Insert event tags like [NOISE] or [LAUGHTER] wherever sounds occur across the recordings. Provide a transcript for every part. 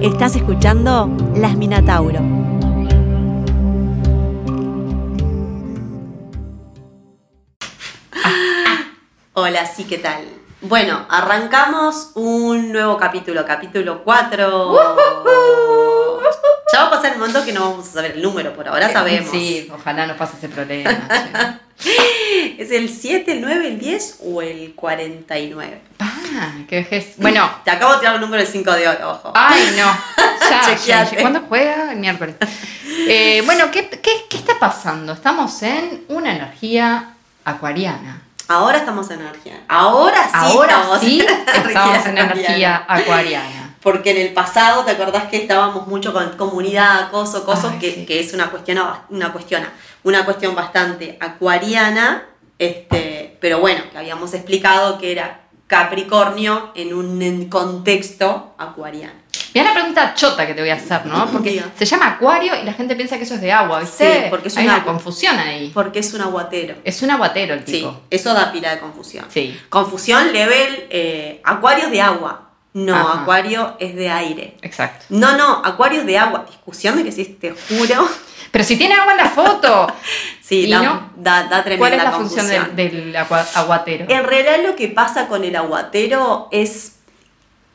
Estás escuchando Las Minatauro. Hola, sí, ¿qué tal? Bueno, arrancamos un nuevo capítulo, capítulo 4. Ya va a pasar un momento que no vamos a saber el número, por ahora sabemos. Sí, ojalá no pase ese problema. [LAUGHS] ¿Es el 7, el 9, el 10 o el 49? Ah, qué vejez. Bueno. [LAUGHS] Te acabo de tirar el número del 5 de oro, ojo. Ay, no. [LAUGHS] Ya, ya. ¿Cuándo juega? El miércoles. Eh, bueno, ¿qué, qué, qué está pasando? Estamos en una energía acuariana. Ahora estamos en energía. Ahora sí Ahora estamos sí en estamos en acuariana. energía acuariana. Porque en el pasado, ¿te acordás que estábamos mucho con comunidad, acoso, cosas, que, sí. que es una cuestión, una cuestión, una cuestión bastante acuariana, este, pero bueno, que habíamos explicado que era Capricornio en un contexto acuariano. Mira la pregunta chota que te voy a hacer, ¿no? [LAUGHS] Porque Diga. se llama acuario y la gente piensa que eso es de agua, ¿viste? Sí, porque es Hay un una confusión ahí. Porque es un aguatero. Es un aguatero el Sí, tipo. eso da pila de confusión. Sí. Confusión level, eh, acuario es de agua. No, Ajá. acuario es de aire. Exacto. No, no, acuario es de agua. Discusión de que sí, te juro. Pero si tiene agua en la foto. [LAUGHS] Sí, da, no. da, da tremenda ¿Cuál es la confusión. función del, del agua- aguatero? En realidad lo que pasa con el aguatero es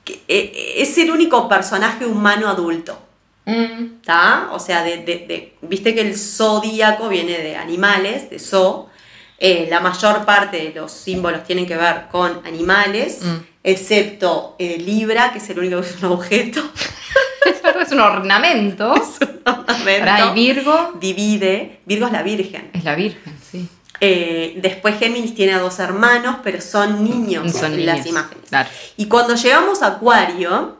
que eh, es el único personaje humano adulto. Mm, ¿Está? O sea, de, de- de- viste que el zodíaco viene de animales, de zoo. Eh, la mayor parte de los símbolos tienen que ver con animales, Mm. excepto eh, Libra, que es el único que es un objeto. [LAUGHS] es verdad, es un ornamento. [LAUGHS] Y Virgo Divide. Virgo es la Virgen. es la Virgen, sí. Eh, después Géminis tiene a dos hermanos, pero son niños Son en las niños, imágenes. claro. Y cuando llegamos a Acuario,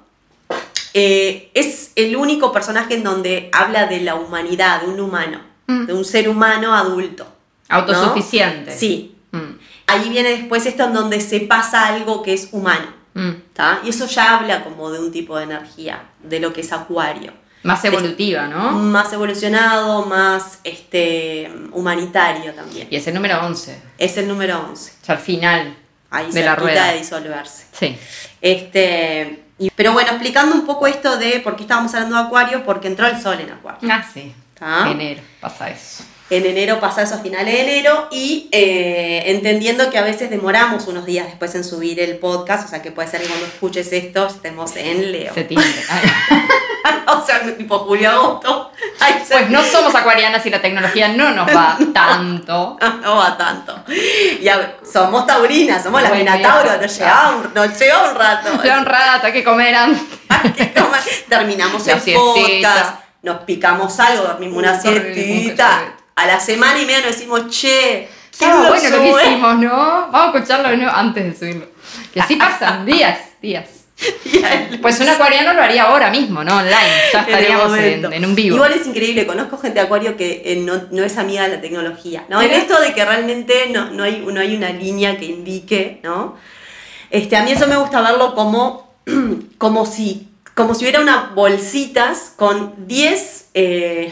eh, es el único personaje en donde habla de la humanidad, de un humano, Mm. de un ser humano adulto. ¿no? Autosuficiente. Sí. Mm, Ahí viene después esto en donde se pasa algo que es humano. Mm. ¿tá? Y eso ya habla como de un tipo de energía, de lo que es Acuario. Más evolutiva, ¿no? Más evolucionado, más este, humanitario también. Y es el número 11. Es el número 11. O sea, al final Ahí de la rueda. de disolverse. Sí. Este, y- pero bueno, explicando un poco esto de por qué estábamos hablando de Acuario, porque entró el sol en Acuario. Ah, sí. ¿tá? Enero pasa eso. En enero pasa eso a finales de enero y eh, entendiendo que a veces demoramos unos días después en subir el podcast, o sea que puede ser que cuando escuches esto estemos en Leo. Septiembre. [LAUGHS] O sea, tipo julio-agosto. Ay, ya- Pues no somos acuarianas y la tecnología no nos va [LAUGHS] tanto. No va tanto. Somos taurinas, somos las Bueno, Minatauro, ya. nos lleva un, nos lleva un rato. [LAUGHS] Ya un rato, hay que comer antes. Terminamos La el siestita. podcast, nos picamos algo, dormimos una siestita. Qué A la semana y media nos decimos, che, ¿quién Ah, lo bueno lo que [LAUGHS] hicimos, ¿no? Vamos a escucharlo de nuevo antes de subirlo. Que así pasan [LAUGHS] días, días. Pues un acuariano lo haría ahora mismo, ¿no? Online. Ya estaríamos en, en un vivo. Igual es increíble, conozco gente de Acuario que eh, no, no es amiga de la tecnología, ¿no? En esto de que realmente no, no, hay, no hay una línea que indique, ¿no? Este, a mí eso me gusta verlo como, [CLEARS THROAT] como, si, como si hubiera unas bolsitas con 10, eh,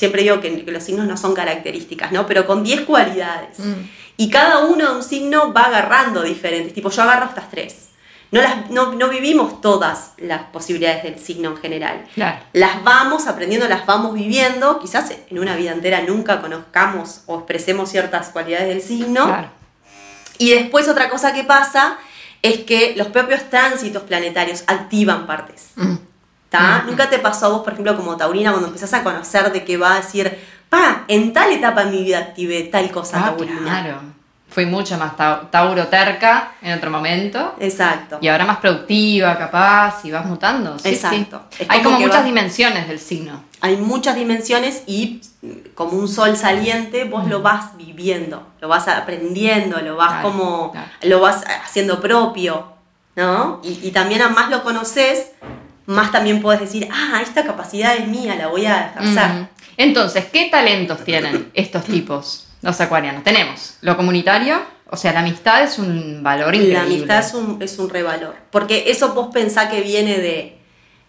siempre digo que, que los signos no son características, ¿no? Pero con 10 cualidades. Mm. Y cada uno de un signo va agarrando diferentes, tipo yo agarro estas tres. No, las, no, no vivimos todas las posibilidades del signo en general Claro. las vamos aprendiendo, las vamos viviendo, quizás en una vida entera nunca conozcamos o expresemos ciertas cualidades del signo. Claro. Y después otra cosa que pasa es que los propios tránsitos planetarios activan partes. Mm. ¿Tá? Nunca te pasó a vos, por ejemplo, como Taurina, cuando empezás a conocer de qué va a decir, pa, en tal etapa de mi vida activé tal cosa Ah, taurina. claro. Fui mucho más tau- Tauro terca en otro momento. Exacto. Y ahora más productiva, capaz, y vas mutando. Sí, Exacto. sí. Hay como muchas va- dimensiones del signo. hay muchas dimensiones y mm, como un sol saliente vos lo vas viviendo, lo vas aprendiendo, lo vas Claro, como, claro. lo vas haciendo propio, ¿no? Y, y también a más lo conoces, más también puedes decir, ah, esta capacidad es mía, la voy a. Ujú. Entonces, ¿qué talentos tienen estos tipos, los acuarianos? Tenemos lo comunitario, o sea, la amistad es un valor increíble. La amistad es un, es un revalor, porque eso vos pensás que viene de...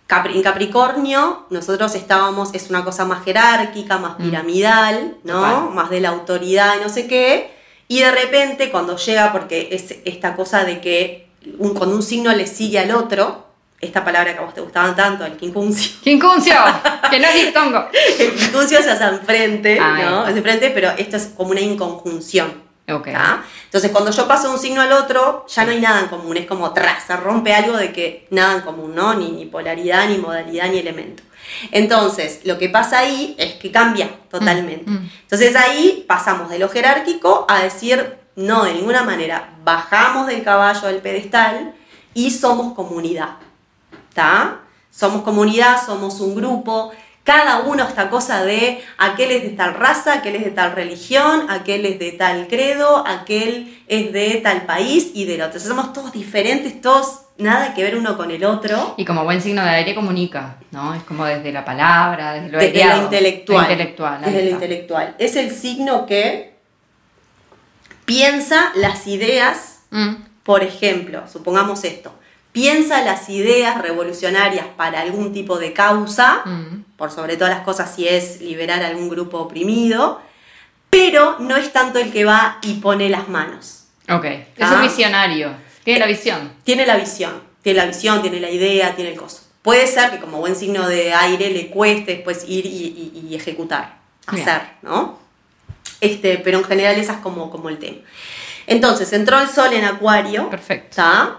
Capri- en Capricornio nosotros estábamos, es una cosa más jerárquica, más Mm. piramidal, ¿no? Total. Más de la autoridad y no sé qué. Y de repente cuando llega, porque es esta cosa de que un, cuando un signo le sigue al otro, esta palabra que a vos te gustaba tanto, el quincuncio. [LAUGHS] ¡Quincuncio! que no es dictongo. El quincuncio se hace enfrente, Ah, ahí ¿no? Es enfrente, pero esto es como una inconjunción. Ok. ¿tá? Entonces, cuando yo paso de un signo al otro, ya no hay nada en común, es como tras, se rompe algo de que nada en común, ¿no? Ni, ni polaridad, ni modalidad, ni elemento. Entonces, lo que pasa ahí es que cambia totalmente. Mm, mm. Entonces ahí pasamos de lo jerárquico a decir, no, de ninguna manera, bajamos del caballo del pedestal y somos comunidad. ¿Está? Somos comunidad, somos un grupo, cada uno esta cosa de aquel es de tal raza, aquel es de tal religión, aquel es de tal credo, aquel es de tal país y del otro. Entonces, somos todos diferentes, todos nada que ver uno con el otro. Y como buen signo de aire comunica, ¿no? Es como desde la palabra, desde lo Desde lo intelectual. Lo intelectual, Desde lo intelectual. Es el signo que piensa las ideas Mm, Por ejemplo, supongamos esto, piensa las ideas revolucionarias para algún tipo de causa, mm. por sobre todas las cosas si es liberar a algún grupo oprimido, pero no es tanto el que va y pone las manos. Ok. Es Ah. un visionario. Tiene la visión. Tiene la visión, tiene la visión, tiene la idea, tiene el coso. Puede ser que como buen signo de aire le cueste después ir y, y- y ejecutar, Bien. hacer, ¿no? Este, pero en general esa es como, como el tema. Entonces, entró el sol en acuario. Perfecto. ¿Está?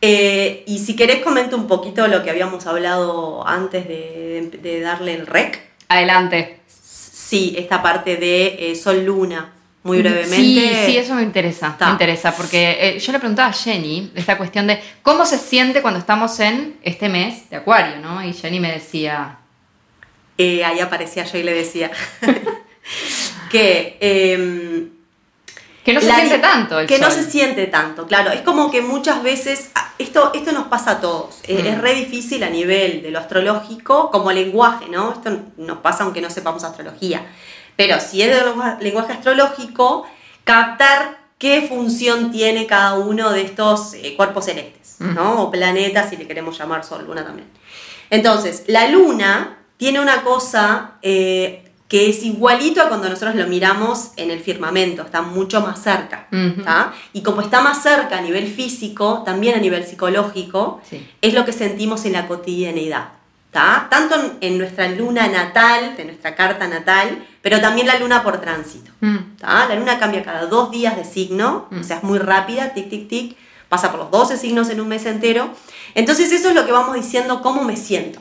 Eh, y si querés comento un poquito lo que habíamos hablado antes de, de darle el rec. Adelante. Sí, esta parte de eh, sol-luna, muy brevemente. Sí, sí, eso me interesa. Está. Me interesa, porque eh, yo le preguntaba a Jenny esta cuestión de cómo se siente cuando estamos en este mes de Acuario, ¿no? Y Jenny me decía, ahí aparecía yo y le decía [LAUGHS] que... que no se La- siente tanto el que no se siente tanto, claro. Es como que muchas veces, ah, esto, esto nos pasa a todos, Mm. es re difícil a nivel de lo astrológico como lenguaje, ¿no? Esto nos pasa aunque no sepamos astrología. Pero si es de lengua- lenguaje astrológico, captar qué función tiene cada uno de estos eh, cuerpos celestes, Mm. ¿no? O planetas, si le queremos llamar sol, luna también. Entonces, la luna tiene una cosa eh, que es igualito a cuando nosotros lo miramos en el firmamento, está mucho más cerca. Y como está más cerca a nivel físico, también a nivel psicológico, Sí. es lo que sentimos en la cotidianeidad. ¿tá? Tanto en, nuestra luna natal, de nuestra carta natal, pero también la luna por tránsito. Mm. La luna cambia cada dos días de signo, Mm. o sea, es muy rápida, tic, tic, tic, pasa por los 12 signos en un mes entero. Entonces eso es lo que vamos diciendo, cómo me siento.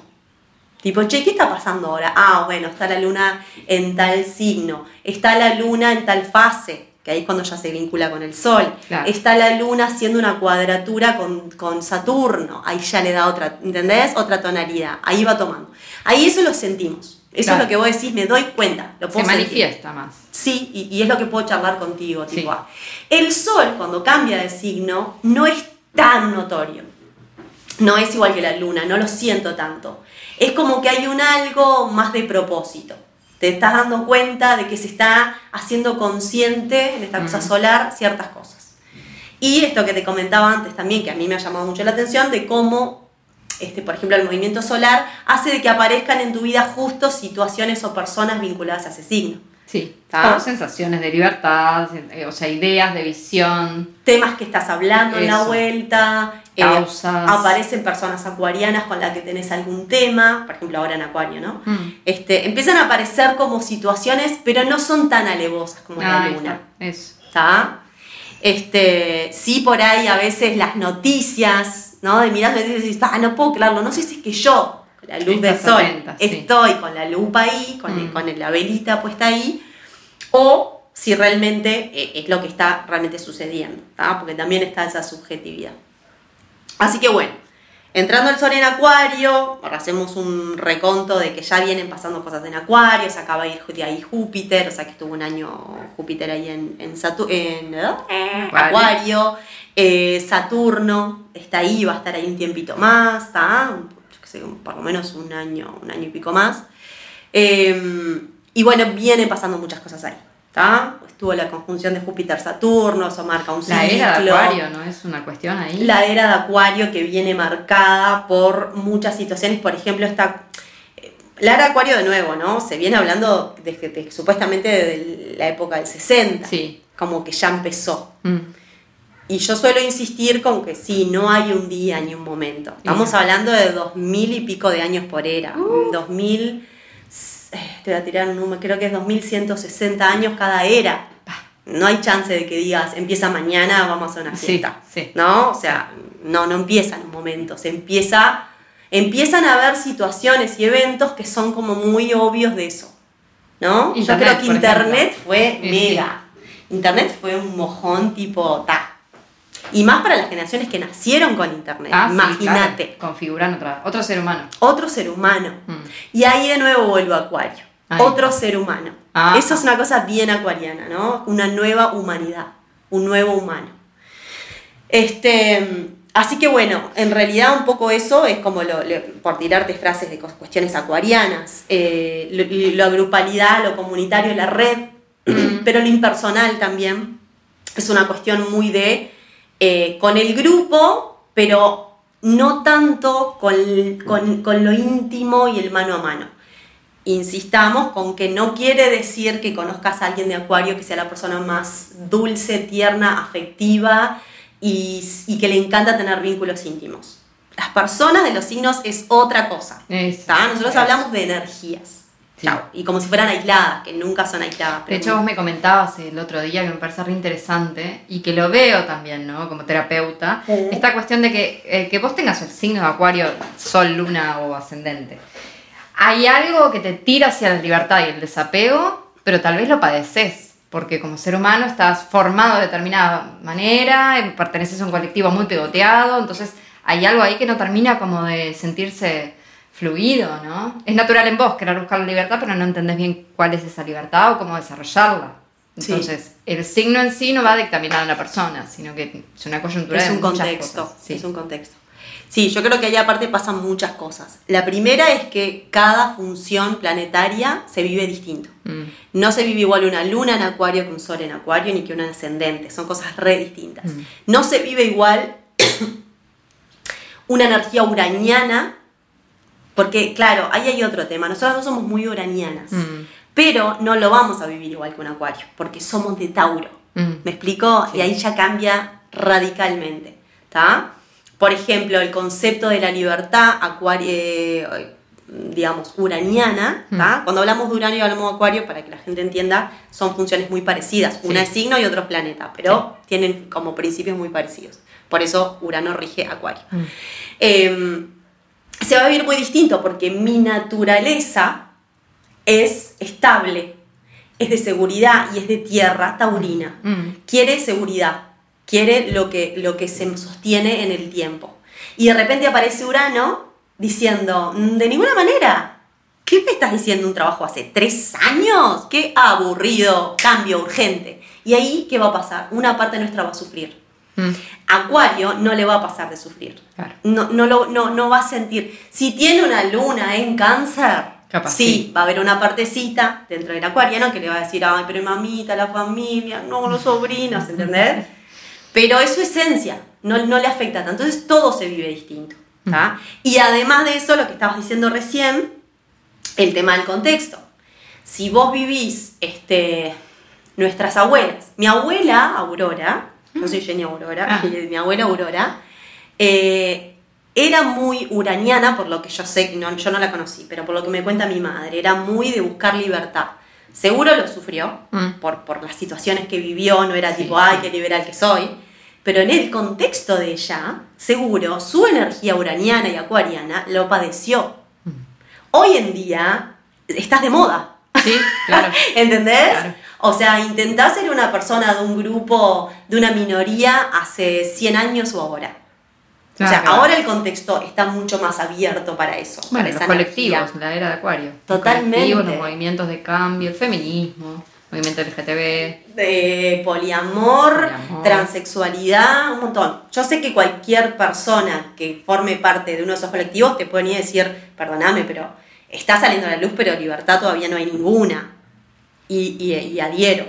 Tipo, che, ¿qué está pasando ahora? Ah, bueno, está la luna en tal signo, está la luna en tal fase, que ahí es cuando ya se vincula con el sol. Claro. Está la luna haciendo una cuadratura con, con Saturno, ahí ya le da otra, ¿entendés? Otra tonalidad, ahí va tomando. Ahí eso lo sentimos. Eso Claro. es lo que vos decís, me doy cuenta. Lo Se sentir. manifiesta más. Sí, y, y es lo que puedo charlar contigo. Sí. Tipo, ah, el sol, cuando cambia de signo, no es tan notorio. No es igual que la luna, no lo siento tanto. Es como que hay un algo más de propósito. Te estás dando cuenta de que se está haciendo consciente en esta cosa Ujú. solar ciertas cosas. Y esto que te comentaba antes también, que a mí me ha llamado mucho la atención, de cómo, este, por ejemplo, el movimiento solar hace de que aparezcan en tu vida justo situaciones o personas vinculadas a ese signo. Sí. Sensaciones de libertad, eh, o sea, ideas de visión. temas que estás hablando en la Eso. Eh, aparecen personas acuarianas con las que tenés algún tema, por ejemplo ahora en Acuario, ¿no? Mm. Este, empiezan a aparecer como situaciones, pero no son tan alevosas como la Ahí luna. está. Este, sí, por ahí a veces las noticias, ¿no? De mirar y dices, ah, no puedo creerlo, no sé si es que yo, con la luz del Estás sol, sí. estoy con la lupa ahí, con, el- Mm. con la velita puesta ahí, o si realmente eh, es lo que está realmente sucediendo, ¿tá? porque también está esa subjetividad. Así que bueno, entrando el sol en Acuario, ahora hacemos un reconto de que ya vienen pasando cosas en Acuario, se acaba de ir de ahí Júpiter, o sea que estuvo un año Júpiter ahí en, en, ¿eh? Acuario. Eh, Saturno está ahí, va a estar ahí un tiempito más, ¿está? Yo qué sé, por lo menos un año, un año y pico más. Eh, y bueno, vienen pasando muchas cosas ahí, Estuvo la conjunción de Júpiter-Saturno, eso marca un La era de ciclo. Acuario, ¿no? Es una cuestión ahí. La era de Acuario que viene marcada por muchas situaciones, por ejemplo, esta... La era de Acuario de nuevo, ¿no? Se viene hablando desde, de- supuestamente desde la época del 60, Sí. como que ya empezó. Mm. Y yo suelo insistir con que sí, no hay un día ni un momento. Estamos hablando de dos mil y pico de años por era. Uh. Dos mil, eh, te voy a tirar un número, creo que es 2160 años cada era. No hay chance de que digas, empieza mañana, vamos a hacer una fiesta. sí. ¿No? O sea, no, no empieza en un momento. Se empieza, empiezan a haber situaciones y eventos que son como muy obvios de eso. ¿No? Yo creo que Internet ejemplo. fue Sí, mega. Internet fue un mojón tipo ta. Y más para las generaciones que nacieron con Internet. Ah, sí, Imagínate. claro. Configuran otra, otro ser humano. Otro ser humano. Mm. Y ahí de nuevo vuelvo a Acuario. Ahí. Otro ser humano. Ah. Eso es una cosa bien acuariana, ¿no? Una nueva humanidad. Un nuevo humano. Este. Así que bueno, en realidad un poco eso es como lo, lo- por tirarte frases de cuestiones acuarianas, eh, lo, la grupalidad, lo comunitario, la red, pero lo impersonal también es una cuestión muy de eh, con el grupo, pero no tanto con, con- con lo íntimo y el mano a mano. Insistamos con que no quiere decir que conozcas a alguien de Acuario que sea la persona más dulce, tierna, afectiva y, y que le encanta tener vínculos íntimos. Las personas de los signos es otra cosa. Nosotros hablamos de energías. Sí. Y como si fueran aisladas, que nunca son aisladas. De hecho, vos me comentabas el otro día que me parece re interesante y que lo veo también, ¿no? Como terapeuta, esta cuestión de que, eh, que vos tengas el signo de Acuario, Sol, Luna o Ascendente. Hay algo que te tira hacia la libertad y el desapego, pero tal vez lo padeces, porque como ser humano estás formado de determinada manera, perteneces a un colectivo muy pegoteado, entonces hay algo ahí que no termina como de sentirse fluido, ¿no? Es natural en vos querer buscar la libertad, pero no entendés bien cuál es esa libertad o cómo desarrollarla. Sí. Entonces, el signo en sí no va a dictaminar a la persona, sino que es una coyuntura es de un muchas contexto. cosas. Sí. Es un contexto. Sí, yo creo que ahí aparte pasan muchas cosas. La primera es que cada función planetaria se vive distinto. Mm. No se vive igual una luna en acuario que un sol en acuario, ni que una ascendente. Son cosas re distintas. Mm. No se vive igual [COUGHS] una energía uraniana, porque claro, ahí hay otro tema. Nosotros no somos muy uranianas, Mm. pero no lo vamos a vivir igual que un acuario, porque somos de Tauro. Mm. ¿Me explico? Sí. Y ahí ya cambia radicalmente. ¿Está? Por ejemplo, el concepto de la libertad acuario, eh, digamos, uraniana. ¿tá? Cuando hablamos de uranio y hablamos de acuario, para que la gente entienda, son funciones muy parecidas. Una es signo y otro es planeta, pero tienen como principios muy parecidos. Por eso Urano rige acuario. Mm. Eh, se va a vivir muy distinto porque mi naturaleza es estable, es de seguridad y es de tierra taurina. Mm. Quiere seguridad, quiere lo que, lo que se sostiene en el tiempo. Y de repente aparece Urano diciendo, "Mm, de ninguna manera, ¿qué me estás diciendo un trabajo hace tres años? Qué aburrido, cambio urgente. Y ahí, ¿qué va a pasar? Una parte nuestra va a sufrir. Mm. Acuario no le va a pasar de sufrir. Claro. No, no, lo, no, no va a sentir. Si tiene una luna en cáncer, Capaz, sí, sí. va a haber una partecita dentro del acuariano que le va a decir, ay, pero mamita, la familia, no, los sobrinos, [LAUGHS] ¿entendés? Pero es su esencia, no, no le afecta tanto. Entonces todo se vive distinto. ¿tá? Y además de eso, lo que estabas diciendo recién, el tema del contexto. Si vos vivís, este, nuestras abuelas, mi abuela Aurora, yo soy Jenny Aurora, Ah. mi abuela Aurora, eh, era muy uraniana, por lo que yo sé, no, yo no la conocí, pero por lo que me cuenta mi madre, era muy de buscar libertad. Seguro lo sufrió Mm. por, por las situaciones que vivió, no era Sí, tipo, ay, qué liberal que soy, pero en el contexto de ella, seguro, su energía uraniana y acuariana lo padeció. Mm. Hoy en día estás de moda. Sí, claro. [LAUGHS] ¿Entendés? Claro. O sea, intentás ser una persona de un grupo, de una minoría hace 100 años o ahora. o sea, Claro, ahora el contexto está mucho más abierto para eso. Bueno, para los esa colectivos, energía. la era de Acuario. Los Totalmente. colectivos, los movimientos de cambio, el feminismo, movimiento LGTB. De poliamor, Poliamor. transexualidad, un montón. Yo sé que cualquier persona que forme parte de uno de esos colectivos te puede venir a decir, perdóname, pero está saliendo a la luz, pero libertad todavía no hay ninguna. Y, y, y adhiero.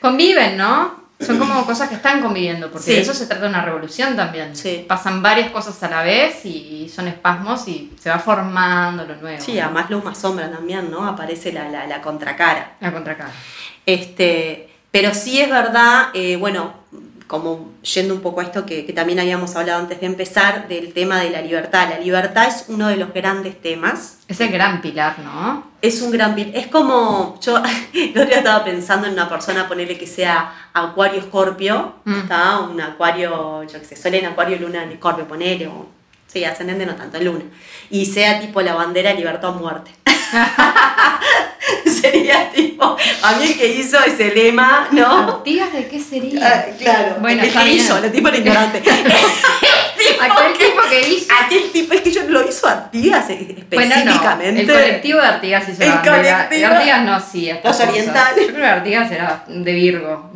Conviven, ¿no? Son como [CLEARS THROAT] cosas que están conviviendo, porque Sí. de eso se trata una revolución también. Sí. Pasan varias cosas a la vez y son espasmos y se va formando lo nuevo. Sí, a más luz, más sombra también, ¿no? Aparece la, la, la contracara. La contracara. Este, pero sí es verdad, eh, bueno, como yendo un poco a esto que, que también habíamos hablado antes de empezar, del tema de la libertad. La libertad es uno de los grandes temas. Es el gran pilar, ¿no? Es un gran pilar. Es como, yo [LAUGHS] el otro día estaba pensando en una persona, ponerle que sea Acuario Escorpio, Mm. ¿está? Un Acuario, yo qué sé, Sol en Acuario, Luna en Escorpio, ponele, o, sí, ascendente no tanto, Luna. Y sea tipo la bandera libertad o muerte. [LAUGHS] [LAUGHS] Sería tipo, a mí el que hizo ese lema, ¿no? ¿Artigas de qué sería? Ah, claro, Bueno, el que bien. hizo, el tipo era ignorante. [LAUGHS] [LAUGHS] Aquel tipo que hizo. Aquel tipo, es que yo lo hizo Artigas Bueno, específicamente. no, el colectivo de Artigas hizo El la colectivo- Artigas no hacía Los orientales. Yo creo que Artigas era de Virgo.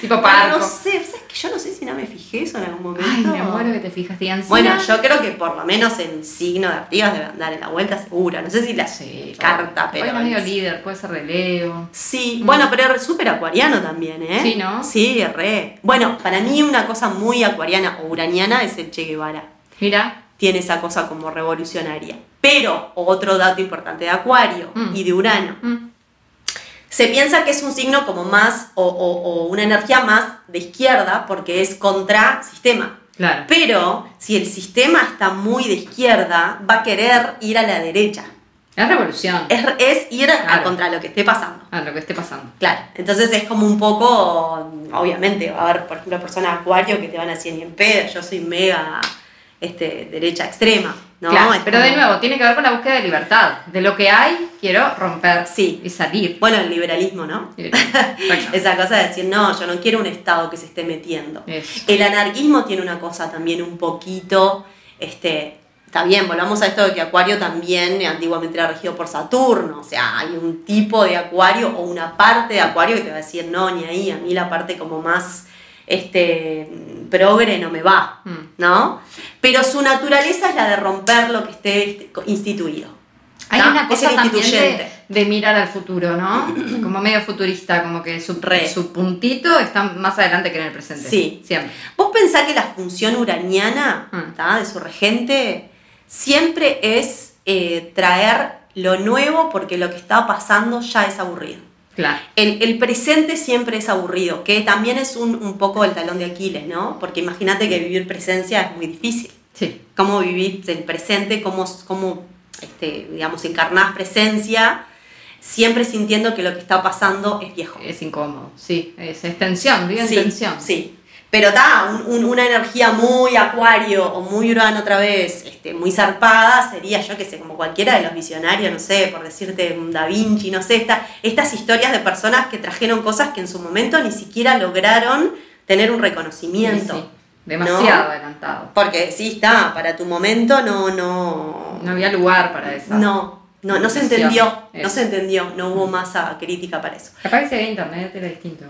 tipo parco. no sé, ¿sabes que yo no sé si no me fijé eso en algún momento? Ay, me muero que te fijas. ¿Y? Bueno, yo creo que por lo menos el signo de Artigas debe andar en la vuelta segura. No sé si la Sí, carta, pero. Es medio líder, puede ser de Leo. Sí, bueno, pero es súper acuariano también, ¿eh? Sí, ¿no? Sí, re. Bueno, para mí una cosa muy acuariana o uraniana es el Che Guevara. Mira, Tiene esa cosa como revolucionaria. Pero, otro dato importante de Acuario Mm. y de Urano. mm, Se piensa que es un signo como más, o, o- o una energía más de izquierda, porque es contra sistema. claro. Pero si el sistema está muy de izquierda, va a querer ir a la derecha. Es revolución. Es, es ir a Claro. contra lo que esté pasando. A lo que esté pasando. Claro, entonces es como un poco, obviamente, va a haber, por ejemplo, personas acuario que te van a decir ni en pedo, yo soy mega este, derecha extrema, ¿no? Claro, Es pero como- de nuevo, tiene que ver con la búsqueda de libertad. De lo que hay, quiero romper Sí. y salir. Bueno, el liberalismo, ¿no? [LAUGHS] Esa cosa de decir, no, yo no quiero un Estado que se esté metiendo. Eso. El anarquismo tiene una cosa también un poquito, este, está bien, volvamos a esto de que Acuario también eh, antiguamente era regido por Saturno, o sea, hay un tipo de Acuario o una parte de Acuario que te va a decir, no, ni ahí, a mí la parte como más, este, progre no me va, Mm. ¿no? Pero su naturaleza es la de romper lo que esté instituido. Hay una cosa también de, de mirar al futuro, ¿no? [CLEARS THROAT] Como medio futurista, como que su, Re. su puntito está más adelante que en el presente. Sí. Siempre. Vos pensás que la función uraniana Mm. de su regente siempre es eh, traer lo nuevo porque lo que está pasando ya es aburrido. Claro. El, el presente siempre es aburrido, que también es un, un poco el talón de Aquiles, ¿no? Porque imagínate que vivir presencia es muy difícil. Sí. Cómo vivir el presente, cómo, cómo este, digamos, encarnás presencia, siempre sintiendo que lo que está pasando es viejo. Es incómodo. Sí. Es, es tensión, vive en Sí, tensión. Sí. Pero da una energía muy acuario o muy urano otra vez, este, muy zarpada, sería yo que sé, como cualquiera de los visionarios, no sé, por decirte un Da Vinci, no sé, esta, estas historias de personas que trajeron cosas que en su momento ni siquiera lograron tener un reconocimiento. Sí, sí. Demasiado ¿no? adelantado. Porque sí está, para tu momento no, no. No había lugar para eso. No, no, no se entendió, no se entendió, no hubo masa crítica para eso. Capaz que si había internet era distinto.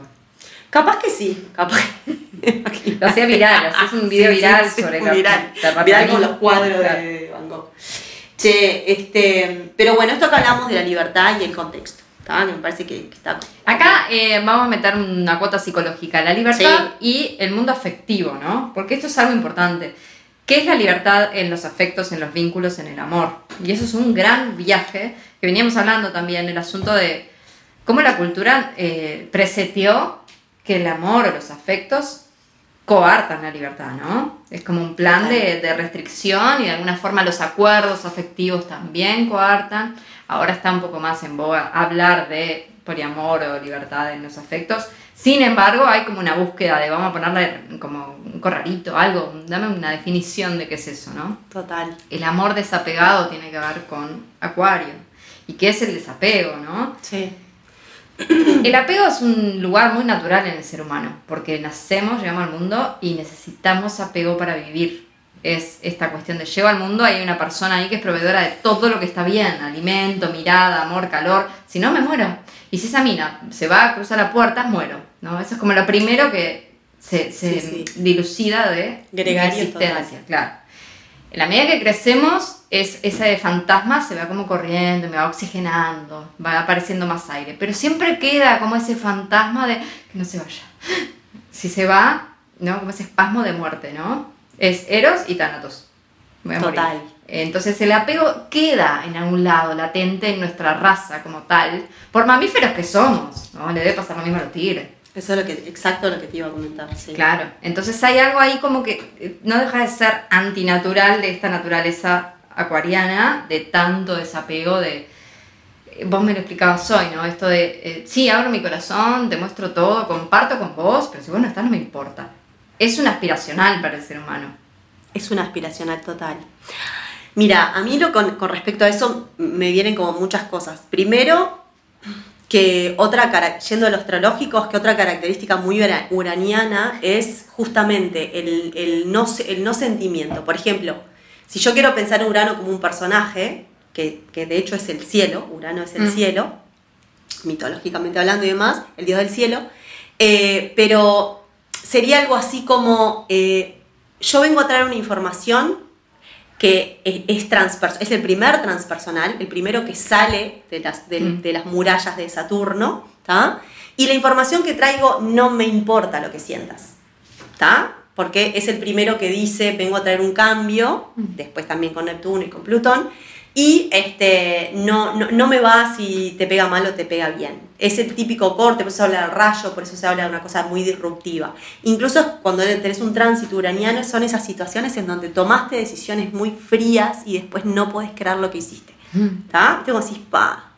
Capaz que sí, capaz que... [LAUGHS] Lo hacía viral, hacías un video Sí, sí, viral sí, sobre viral, la viral con los cuadros de Van Gogh. Che, este, pero bueno, esto que hablamos de la libertad y el contexto, ¿tá? Me parece que, que está... Acá eh, vamos a meter una cuota psicológica, la libertad y el mundo afectivo, ¿no? Porque esto es algo importante. ¿Qué es la libertad en los afectos, en los vínculos, en el amor? Y eso es un gran viaje que veníamos hablando también, el asunto de cómo la cultura eh, preseteó que el amor o los afectos coartan la libertad, ¿no? Es como un plan de, de restricción y de alguna forma los acuerdos afectivos también coartan. Ahora está un poco más en boga hablar de poliamor o libertad en los afectos. Sin embargo, hay como una búsqueda de vamos a ponerle como un corralito, algo, dame una definición de qué es eso, ¿no? Total. El amor desapegado tiene que ver con Acuario. ¿Y qué es el desapego, no? Sí. El apego es un lugar muy natural en el ser humano, porque nacemos, llegamos al mundo y necesitamos apego para vivir. Es esta cuestión de llego al mundo, hay una persona ahí que es proveedora de todo lo que está bien, alimento, mirada, amor, calor, si no me muero. Y si esa mina se va a cruzar la puerta, muero. ¿no? Eso es como lo primero que se, se Sí, sí. dilucida de mi existencia. Claro. En la medida que crecemos, es, ese fantasma se va como corriendo, me va oxigenando, va apareciendo más aire. Pero siempre queda como ese fantasma de que no se vaya. Si se va, ¿no? Como ese espasmo de muerte, ¿no? Es Eros y Thanatos. Morir. Total. Entonces el apego queda en algún lado, latente en nuestra raza como tal, por mamíferos que somos, ¿no? Le debe pasar lo mismo a los tigres. Eso es lo que, exacto lo que te iba a comentar, sí. Claro, entonces hay algo ahí como que eh, no deja de ser antinatural de esta naturaleza acuariana, de tanto desapego, de... eh, Vos me lo explicabas hoy, ¿no? Esto de, eh, sí, abro mi corazón, te muestro todo, comparto con vos, pero si vos no estás no me importa. Es un aspiracional para el ser humano. Es una aspiracional total. Mira, a mí lo con, respecto a eso me vienen como muchas cosas. Primero, que otra, yendo a los astrológicos, que otra característica muy ura- uraniana es justamente el, el no, el no sentimiento. Por ejemplo, si yo quiero pensar en Urano como un personaje, que, que de hecho es el cielo, Urano es el Mm. cielo, mitológicamente hablando y demás, el dios del cielo, eh, pero sería algo así como, eh, yo vengo a traer una información que es, es, es el primer transpersonal, el primero que sale de las, de, Mm. de las murallas de Saturno, ¿tá? Y la información que traigo no me importa lo que sientas, ¿tá? Porque es el primero que dice, vengo a traer un cambio, después también con Neptuno y con Plutón, y este, no, no, no me va si te pega mal o te pega bien. Es el típico corte, por eso se habla del rayo, por eso se habla de una cosa muy disruptiva. Incluso cuando tenés un tránsito uraniano, son esas situaciones en donde tomaste decisiones muy frías y después no podés creer lo que hiciste. ¿Está? Tengo así, pa.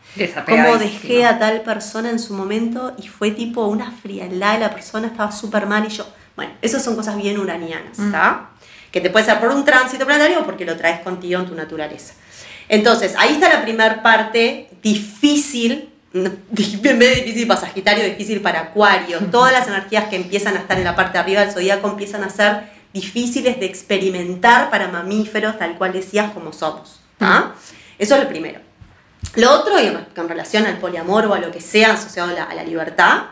Como dejé a tal persona en su momento y fue tipo una frialdad, la persona estaba súper mal y yo. Bueno, esas son cosas bien uranianas, ¿está? Que te puede ser por un tránsito planetario o porque lo traes contigo en tu naturaleza. Entonces, ahí está la primera parte difícil, en vez de difícil para Sagitario, difícil para Acuario. Todas las energías que empiezan a estar en la parte de arriba del zodíaco empiezan a ser difíciles de experimentar para mamíferos, tal cual decías, como somos. ¿tá? Eso es lo primero. Lo otro, con relación al poliamor o a lo que sea asociado a la, a la libertad,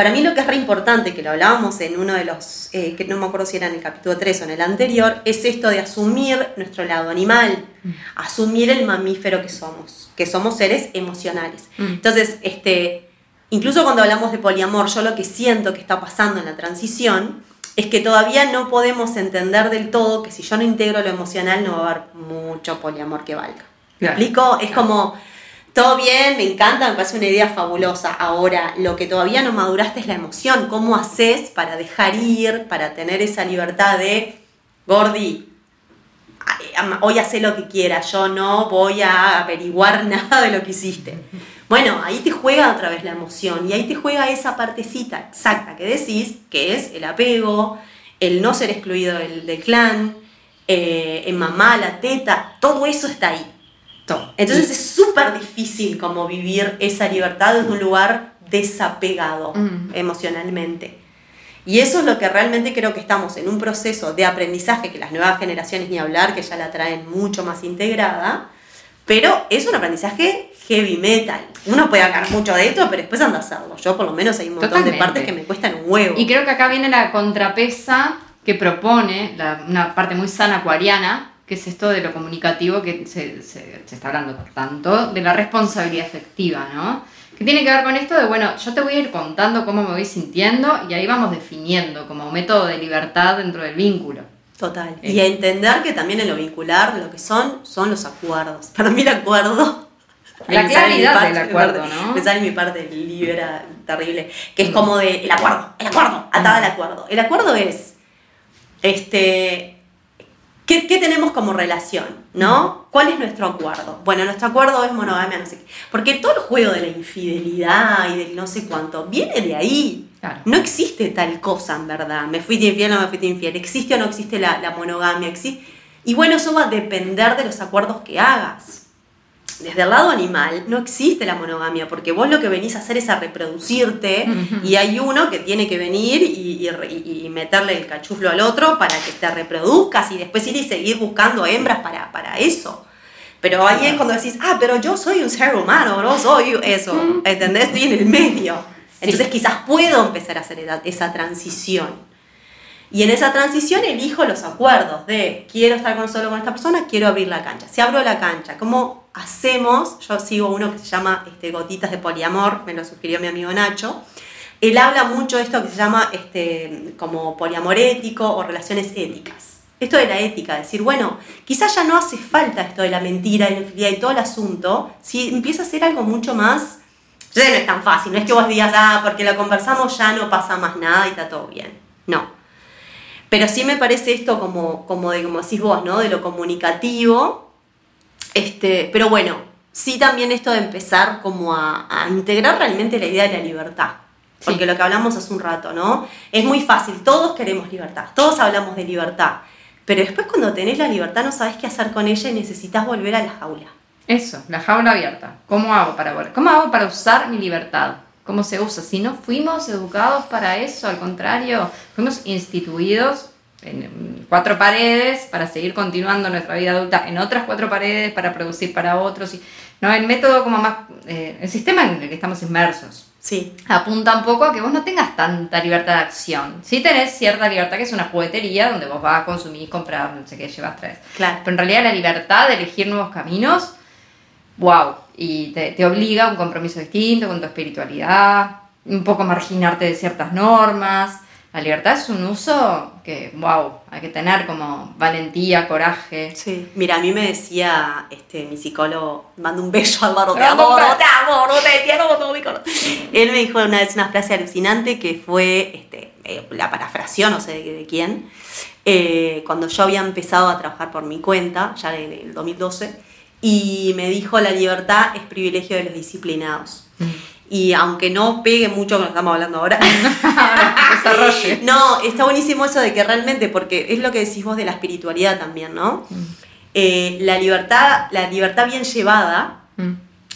para mí lo que es re importante, que lo hablábamos en uno de los, eh, que no me acuerdo si era en el capítulo 3 o en el anterior, es esto de asumir nuestro lado animal, asumir el mamífero que somos, que somos seres emocionales. Mm. Entonces, este, incluso cuando hablamos de poliamor, yo lo que siento que está pasando en la transición es que todavía no podemos entender del todo que si yo no integro lo emocional no va a haber mucho poliamor que valga. ¿Me explico? Es como, todo bien, me encanta, me parece una idea fabulosa. Ahora, lo que todavía no maduraste es la emoción. ¿Cómo haces para dejar ir, para tener esa libertad de, Gordi, hoy hace lo que quieras, yo no voy a averiguar [LAUGHS] nada de lo que hiciste. Bueno, ahí te juega otra vez la emoción y ahí te juega esa partecita exacta que decís, que es el apego, el no ser excluido del, del clan, eh, en mamá, la teta, todo eso está ahí. Entonces es súper difícil como vivir esa libertad desde un lugar desapegado Mm. emocionalmente. Y eso es lo que realmente creo que estamos en un proceso de aprendizaje que las nuevas generaciones ni hablar, que ya la traen mucho más integrada, pero es un aprendizaje heavy metal. Uno puede hablar mucho de esto, pero después anda a hacerlo. Yo por lo menos hay un montón Totalmente. de partes que me cuestan un huevo. Y creo que acá viene la contrapesa que propone la- una parte muy sana acuariana, que es esto de lo comunicativo que se, se- se está hablando por tanto, de la responsabilidad efectiva, ¿no? Que tiene que ver con esto de, bueno, yo te voy a ir contando cómo me voy sintiendo y ahí vamos definiendo como método de libertad dentro del vínculo. Total. Eh. Y a entender que también en lo vincular lo que son, son los acuerdos. [LAUGHS] Para mí el acuerdo... La claridad parte- del acuerdo, ¿no? Me sale mi parte libera terrible, que es como de el acuerdo, el acuerdo, atada al acuerdo. El acuerdo es, este, ¿qué, qué tenemos como relación? ¿No? ¿Cuál es nuestro acuerdo? Bueno, nuestro acuerdo es monogamia, no sé qué. Porque todo el juego de la infidelidad y del no sé cuánto viene de ahí. Claro. No existe tal cosa en verdad. Me fuiste infiel o no me fuiste infiel. ¿Existe o no existe la, la monogamia? Existe. Y bueno, eso va a depender de los acuerdos que hagas. Desde el lado animal no existe la monogamia, porque vos lo que venís a hacer es a reproducirte y hay uno que tiene que venir y, meterle el cachuflo al otro para que te reproduzcas y después ir y seguir buscando hembras para, para eso. Pero ahí es cuando decís, ah, pero yo soy un ser humano, no soy eso, ¿entendés? Estoy en el medio. Entonces quizás puedo empezar a hacer esa, esa transición. Y en esa transición elijo los acuerdos de quiero estar con solo con esta persona, quiero abrir la cancha. Si abro la cancha, ¿cómo hacemos? Yo sigo uno que se llama este, Gotitas de Poliamor, me lo sugirió mi amigo Nacho. Él habla mucho de esto que se llama este, como poliamor ético o relaciones éticas. Esto de la ética, decir, bueno, quizás ya no hace falta esto de la mentira, y la infidelidad y todo el asunto, si empieza a ser algo mucho más Entonces no es tan fácil, no es que vos digas, ah, porque lo conversamos ya no pasa más nada y está todo bien. No. Pero sí me parece esto como, como de, como decís vos, ¿no? De lo comunicativo. Este, pero bueno, sí también esto de empezar como a, a integrar realmente la idea de la libertad. Porque lo que hablamos hace un rato, ¿no? Es muy fácil, todos queremos libertad, todos hablamos de libertad. Pero después cuando tenés la libertad no sabes qué hacer con ella y necesitas volver a la jaula. Eso, la jaula abierta. ¿Cómo hago para volver? ¿Cómo hago para usar mi libertad? ¿Cómo se usa? Si no fuimos educados para eso, al contrario, fuimos instituidos en cuatro paredes para seguir continuando nuestra vida adulta en otras cuatro paredes para producir para otros. Y, no, el método como más, eh, el sistema en el que estamos inmersos. Sí. Apunta un poco a que vos no tengas tanta libertad de acción. Sí tenés cierta libertad que es una juguetería donde vos vas a consumir, comprar, no sé qué, llevas tres. Claro. Pero en realidad la libertad de elegir nuevos caminos wow, y te, te, obliga a un compromiso distinto con tu espiritualidad, un poco marginarte de ciertas normas. La libertad es un uso que, wow, hay que tener como valentía, coraje. Sí, mira, a mí me decía este, mi psicólogo, mando un beso Álvaro, te adoro, te adoro, te quiero todo mi corazón. Él me dijo una vez una frase alucinante que fue, este, eh, la parafraseó, no sé de, de quién, eh, cuando yo había empezado a trabajar por mi cuenta, ya en el 2012, y me dijo la libertad es privilegio de los disciplinados. Mm. Y aunque no pegue mucho con lo que estamos hablando ahora, [LAUGHS] desarrolle. [LAUGHS] no, está buenísimo eso de que realmente, porque es lo que decís vos de la espiritualidad también, ¿no? Mm. Eh, la, libertad, la libertad bien llevada, mm.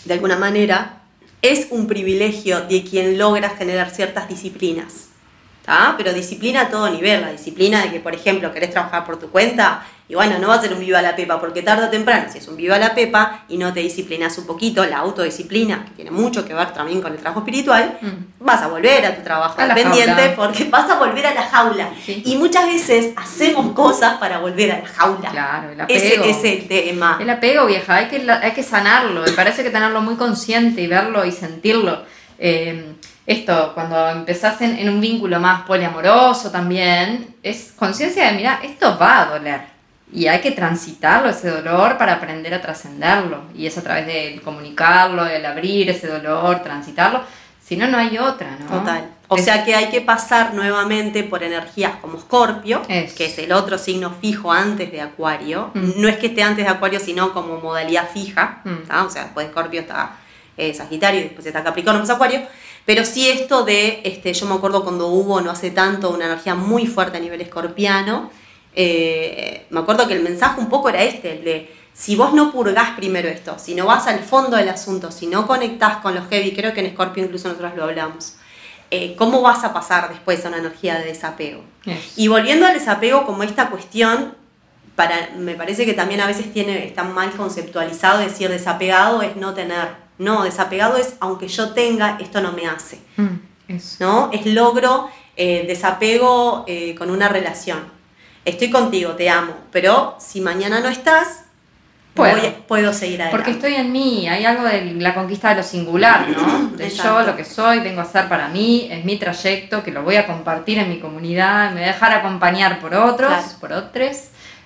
de alguna manera, es un privilegio de quien logra generar ciertas disciplinas. ¿tá? Pero disciplina a todo nivel, la disciplina de que, por ejemplo, querés trabajar por tu cuenta, y bueno, no va a ser un viva la pepa, porque tarde o temprano, si es un viva la pepa y no te disciplinas un poquito, la autodisciplina, que tiene mucho que ver también con el trabajo espiritual, mm. vas a volver a tu trabajo A dependiente porque vas a volver a la jaula. Sí. Y muchas veces hacemos cosas para volver a la jaula. Claro, el apego. Ese es el tema. El apego, vieja, hay que, hay que sanarlo. Me parece que tenerlo muy consciente y verlo y sentirlo. Eh, esto, cuando empezás en, en un vínculo más poliamoroso también, es conciencia de, mira, esto va a doler. Y hay que transitarlo, ese dolor, para aprender a trascenderlo. Y es a través de comunicarlo, el abrir ese dolor, transitarlo. Si no, no hay otra, ¿no? Total. O Es- sea que hay que pasar nuevamente por energías como Escorpio, Eso. que es el otro signo fijo antes de Acuario. Mm. No es que esté antes de Acuario, sino como modalidad fija. Mm. O sea, después de Escorpio está eh, Sagitario y después está Capricornio, después Acuario. Pero sí esto de, este, yo me acuerdo cuando hubo no hace tanto una energía muy fuerte a nivel escorpiano, eh, me acuerdo que el mensaje un poco era este, el de si vos no purgás primero esto, si no vas al fondo del asunto, si no conectás con los heavy, creo que en Scorpio incluso nosotros lo hablamos, eh, ¿cómo vas a pasar después a una energía de desapego? Eso. Y volviendo al desapego como esta cuestión, para, me parece que también a veces tiene, está mal conceptualizado decir desapegado es no tener. No, desapegado es aunque yo tenga, esto no me hace. Mm. ¿no? Es logro eh, desapego eh, con una relación. Estoy contigo, te amo, pero si mañana no estás, Puedo. voy- puedo seguir adelante. Porque estoy en mí, hay algo de la conquista de lo singular, ¿no? [CLEARS THROAT] De Exacto. yo, lo que soy, vengo a ser para mí, es mi trayecto, que lo voy a compartir en mi comunidad, me voy a dejar acompañar por otros, Claro. por otros,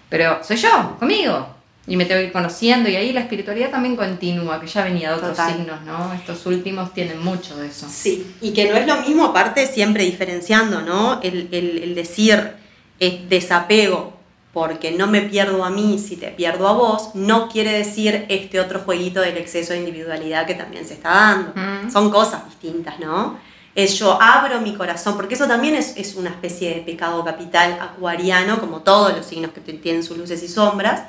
pero soy yo, conmigo. Y me tengo que ir conociendo, y ahí la espiritualidad también continúa, que ya venía de otros Total. signos, ¿no? Estos últimos tienen mucho de eso. Sí, y que no es lo mismo, aparte, siempre diferenciando, ¿no? El, el- el decir eh, desapego porque no me pierdo a mí si te pierdo a vos, no quiere decir este otro jueguito del exceso de individualidad que también se está dando. Mm. Son cosas distintas, ¿no? Es yo abro mi corazón, porque eso también es, es una especie de pecado capital acuariano, como todos los signos que tienen sus luces y sombras,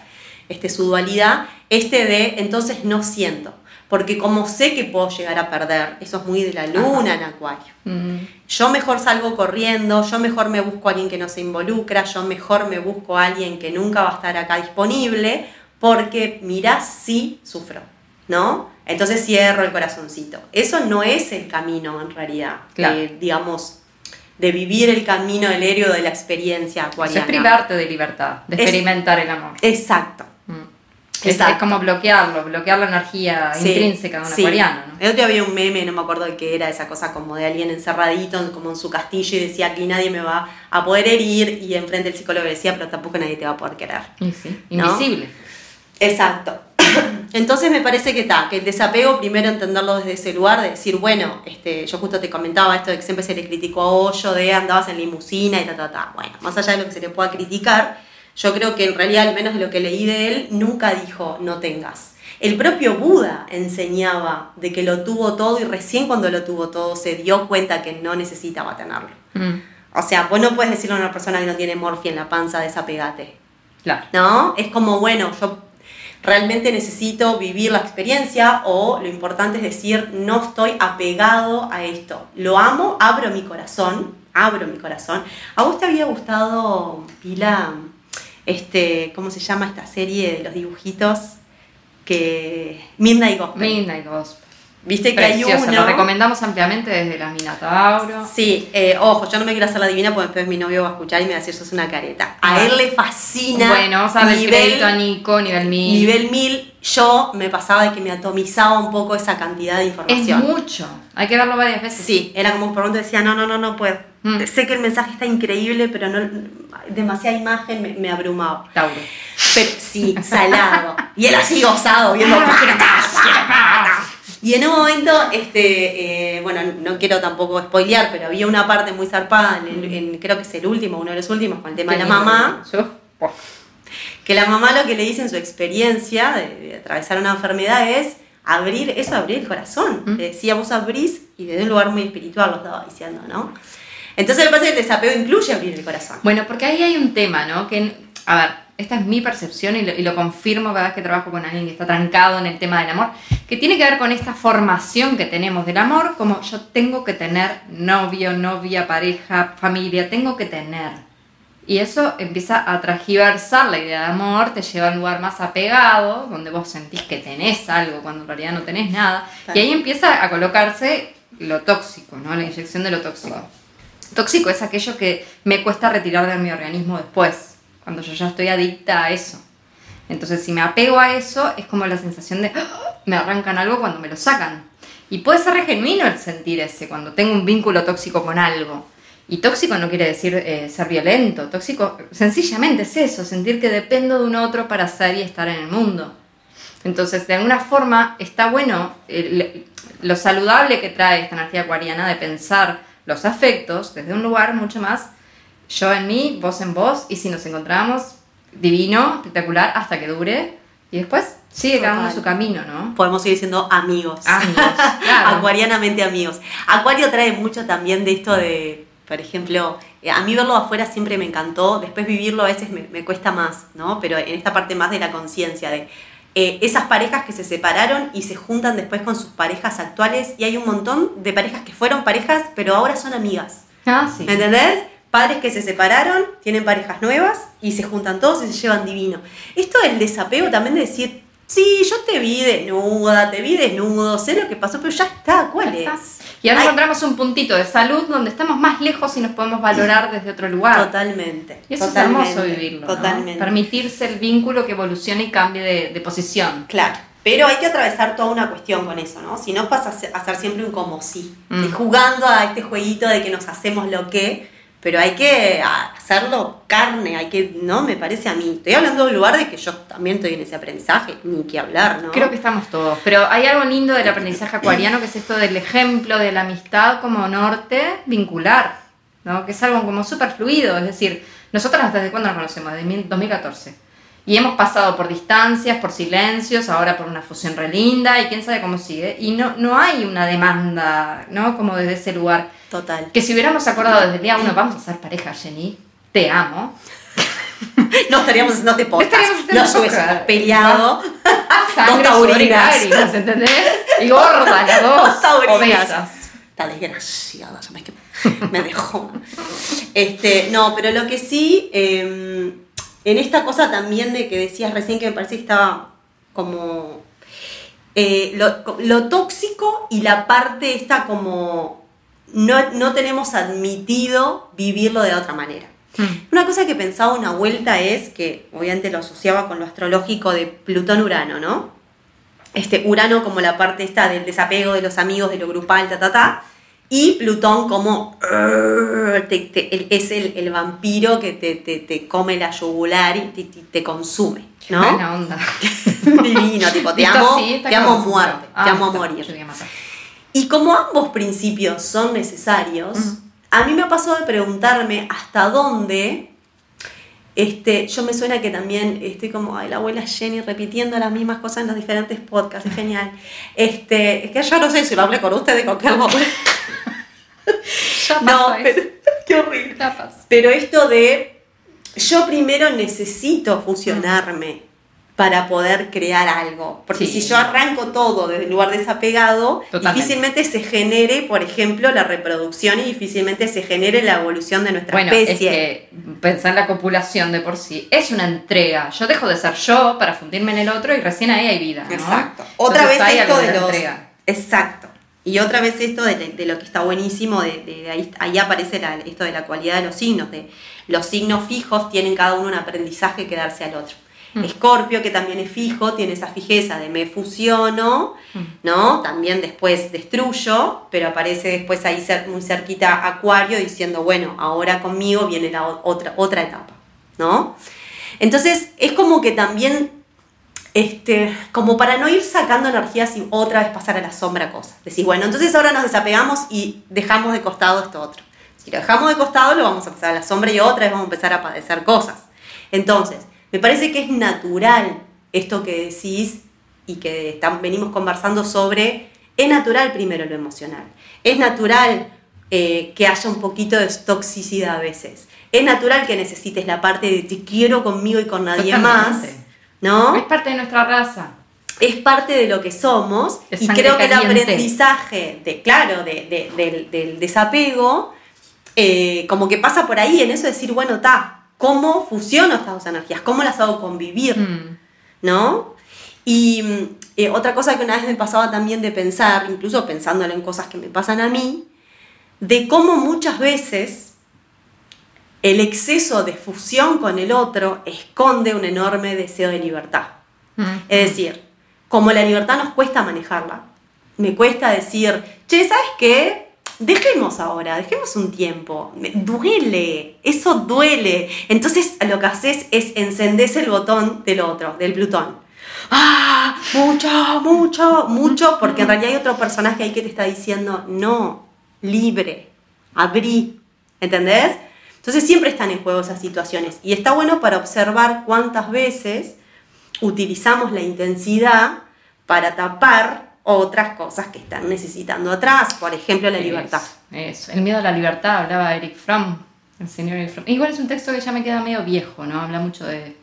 este, su dualidad, este de entonces no siento, porque como sé que puedo llegar a perder, eso es muy de la luna en acuario. Mm, Yo mejor salgo corriendo, yo mejor me busco a alguien que no se involucra, yo mejor me busco a alguien que nunca va a estar acá disponible, porque mirá si sufro, ¿no? Entonces cierro el corazoncito. Eso no es el camino en realidad, Claro. digamos, de vivir el camino del héroe de la experiencia acuariana. es privarte de libertad, de Es- experimentar el amor. Exacto. Es, es Exacto. como bloquearlo, bloquear la energía Sí, intrínseca de un sí. acuariano, ¿no? El otro día había un meme, no me acuerdo de qué era, esa cosa como de alguien encerradito, en- como en su castillo, y decía aquí nadie me va a poder herir, y enfrente el psicólogo decía, pero tampoco nadie te va a poder querer. Y sí, ¿No? invisible. Exacto. [COUGHS] Entonces me parece que está, que el desapego primero entenderlo desde ese lugar, de decir, bueno, este, yo justo te comentaba esto de que siempre se le criticó a Hoyo, de andabas en limusina y ta, ta, ta. Bueno, más allá de lo que se le pueda criticar, yo creo que en realidad, al menos de lo que leí de él, nunca dijo no tengas. El propio Buda enseñaba de que lo tuvo todo y recién cuando lo tuvo todo se dio cuenta que no necesitaba tenerlo. Mm, O sea, vos no puedes decirle a una persona que no tiene morfia en la panza, desapegate. claro. ¿no? Es como, bueno, yo realmente necesito vivir la experiencia o lo importante es decir, no estoy apegado a esto. Lo amo, abro mi corazón, abro mi corazón. ¿A vos te había gustado, Pila, este, ¿cómo se llama esta serie de los dibujitos? Que Midnight Gospel. Midnight Gospel. Viste que hay uno... lo recomendamos ampliamente desde la Minotauro. Sí, eh, ojo, yo no me quiero hacer la divina porque después mi novio va a escuchar y me va a decir, sos una careta. A Ah. él le fascina. Bueno, vamos a nivel- crédito a Nico, nivel 1000. Nivel 1000, yo me pasaba de que me atomizaba un poco esa cantidad de es información. mucho. Hay que verlo varias veces. Sí, era como por momento decía, no, no, no, no puedo. Mm. Sé que el mensaje está increíble, pero no demasiada imagen me, me abrumaba. Tauro. Pero sí, salado. y él así gozado, viendo. [LAUGHS] Y en un momento, este, eh, bueno, no quiero tampoco spoilear, pero había una parte muy zarpada, en en- creo que es el último, uno de los últimos, con el tema de la mamá, Yo, oh, que la mamá lo que le dice en su experiencia de, de atravesar una enfermedad es abrir, eso abrir el corazón. Mm. Le decía, vos abrís y desde un lugar muy espiritual lo estaba diciendo, ¿no? Entonces me parece que el desapego incluye abrir el corazón. Bueno, porque ahí hay un tema, ¿no? Que, a ver, esta es mi percepción y lo, y lo confirmo cada vez que trabajo con alguien que está trancado en el tema del amor, que tiene que ver con esta formación que tenemos del amor, como yo tengo que tener novio, novia, pareja, familia, tengo que tener. Y eso empieza a transgiversar la idea de amor, te lleva a un lugar más apegado, donde vos sentís que tenés algo cuando en realidad no tenés nada. Claro. Y ahí empieza a colocarse lo tóxico, ¿no? La inyección de lo tóxico. Tóxico es aquello que me cuesta retirar de mi organismo después, cuando yo ya estoy adicta a eso. Entonces, si me apego a eso, es como la sensación de ¡ah! me arrancan algo cuando me lo sacan. Y puede ser re genuino el sentir ese, cuando tengo un vínculo tóxico con algo. Y tóxico no quiere decir eh, ser violento, tóxico sencillamente es eso, sentir que dependo de un otro para ser y estar en el mundo. Entonces, de alguna forma, está bueno lo saludable que trae esta energía acuariana de pensar los afectos desde un lugar mucho más yo en mí, vos en vos, y si nos encontramos, divino, espectacular, hasta que dure, y después sigue cada uno Total. su camino, ¿no? Podemos seguir siendo amigos. Amigos, [LAUGHS] claro. Acuarianamente amigos. Acuario trae mucho también de esto de, por ejemplo, eh, a mí verlo afuera siempre me encantó, después vivirlo a veces me, me cuesta más, ¿no? Pero en esta parte más de la conciencia, de eh, esas parejas que se separaron y se juntan después con sus parejas actuales, y hay un montón de parejas que fueron parejas, pero ahora son amigas. Ah, sí. ¿Me entendés? Padres que se separaron, tienen parejas nuevas y se juntan todos y se llevan divino. Esto del desapego también de decir, sí, yo te vi desnuda, te vi desnudo, sé lo que pasó, pero ya está, ¿cuál Ya es? Y ahora Ay, encontramos un puntito de salud donde estamos más lejos y nos podemos valorar desde otro lugar. Totalmente. Y eso totalmente, es hermoso vivirlo. ¿no? Totalmente. Permitirse el vínculo que evolucione y cambie de, de posición. Claro. Pero hay que atravesar toda una cuestión con eso, ¿no? Si no pasa a ser- siempre un como sí. Mm. Jugando a este jueguito de que nos hacemos lo que, pero hay que hacerlo carne, hay que, ¿no? Me parece a mí. Estoy hablando de lugar de que yo también estoy en ese aprendizaje, ni que hablar, ¿no? Creo que estamos todos. Pero hay algo lindo del aprendizaje acuariano que es esto del ejemplo de la amistad como norte vincular, ¿no? Que es algo como súper fluido. Es decir, nosotras desde cuándo nos conocemos? Desde mil- 2014. Y hemos pasado por distancias, por silencios, ahora por una fusión re linda y quién sabe cómo sigue. Y no, no hay una demanda, ¿no? Como desde ese lugar. Total. Que si hubiéramos acordado desde el día uno, vamos a ser pareja, Jenny, te amo. [LAUGHS] No estaríamos haciendo este podcast. Estaríamos haciendo hubiésemos podcast. peleado. [LAUGHS] Sangre, Dos taurinas. ¿entendés? Y gorda, las [LAUGHS] dos. Dos taurinas. Está desgraciada, se me, me dejó. Este, no, pero lo que sí, eh, en esta cosa también de que decías recién que me parece que estaba como eh, lo, lo tóxico y la parte esta como no, no tenemos admitido vivirlo de otra manera. Hmm. Una cosa que pensaba una vuelta es que, obviamente lo asociaba con lo astrológico de Plutón-Urano, ¿no? Este Urano como la parte esta del desapego de los amigos, de lo grupal, ta, ta, ta. Y Plutón como te- te- el- es el, el vampiro que te, te- te come la yugular y te, consume, ¿no? Buena onda. [LAUGHS] Divino, tipo, te amo, sí, te amo a muerte, Ah, te amo a morir. Y como ambos principios son necesarios, a mí me ha pasado de preguntarme hasta dónde, este, yo me suena que también estoy como, ay, la abuela Jenny repitiendo las mismas cosas en los diferentes podcasts, es genial. [LAUGHS] Este, es que yo no sé si lo hablé con ustedes con qué. Ya No, pero, qué horrible. Ya. Pero esto de, yo primero necesito fusionarme para poder crear algo. Porque Sí. si yo arranco todo desde el lugar desapegado, Totalmente. difícilmente se genere, por ejemplo, la reproducción y difícilmente se genere la evolución de nuestra Bueno, especie. es que pensar en la copulación de por sí es una entrega. Yo dejo de ser yo para fundirme en el otro y recién ahí hay vida. ¿no? Exacto. Otra Entonces, vez esto de la los... entrega. Exacto. Y otra vez esto de, de lo que está buenísimo, de, de ahí, ahí aparece la- esto de la cualidad de los signos, de los signos fijos tienen cada uno un aprendizaje que darse al otro. Mm. Escorpio, que también es fijo, tiene esa fijeza de me fusiono, Mm. ¿no? También después destruyo, pero aparece después ahí muy cerquita Acuario diciendo, bueno, ahora conmigo viene la otra, otra etapa, ¿no? Entonces es como que también, este, como para no ir sacando energías y otra vez pasar a la sombra cosas. Decís, bueno, entonces ahora nos desapegamos y dejamos de costado esto otro. Si lo dejamos de costado, lo vamos a pasar a la sombra y otra vez vamos a empezar a padecer cosas. Entonces, me parece que es natural esto que decís y que están- venimos conversando sobre, es natural primero lo emocional, es natural eh, que haya un poquito de toxicidad a veces, es natural que necesites la parte de te quiero conmigo y con nadie más. ¿no? Es parte de nuestra raza. es parte de lo que somos Es y creo que el aprendizaje de claro de, de- del, del desapego eh, como que pasa por ahí en eso de decir bueno ta cómo fusiono estas dos energías cómo las hago convivir Mm. ¿no? Y mm, eh, otra cosa que una vez me pasaba también de pensar, incluso pensándolo en cosas que me pasan a mí, de cómo muchas veces el exceso de fusión con el otro esconde un enorme deseo de libertad. Mm. Es decir, como la libertad nos cuesta manejarla, me cuesta decir, che, ¿sabes qué? Dejemos ahora, dejemos un tiempo. Duele, eso duele. Entonces lo que haces es encendés el botón del otro, del Plutón. ¡Ah! Mucho, mucho, mucho, porque en realidad hay otro personaje ahí que te está diciendo, no, libre, abrí, ¿entendés? Entonces siempre están en juego esas situaciones. Y está bueno para observar cuántas veces utilizamos la intensidad para tapar otras cosas que están necesitando atrás, por ejemplo, la libertad. Eso, eso. El miedo a la libertad, hablaba Eric Fromm, el señor Eric Fromm. Igual es un texto que ya me queda medio viejo, ¿no? Habla mucho de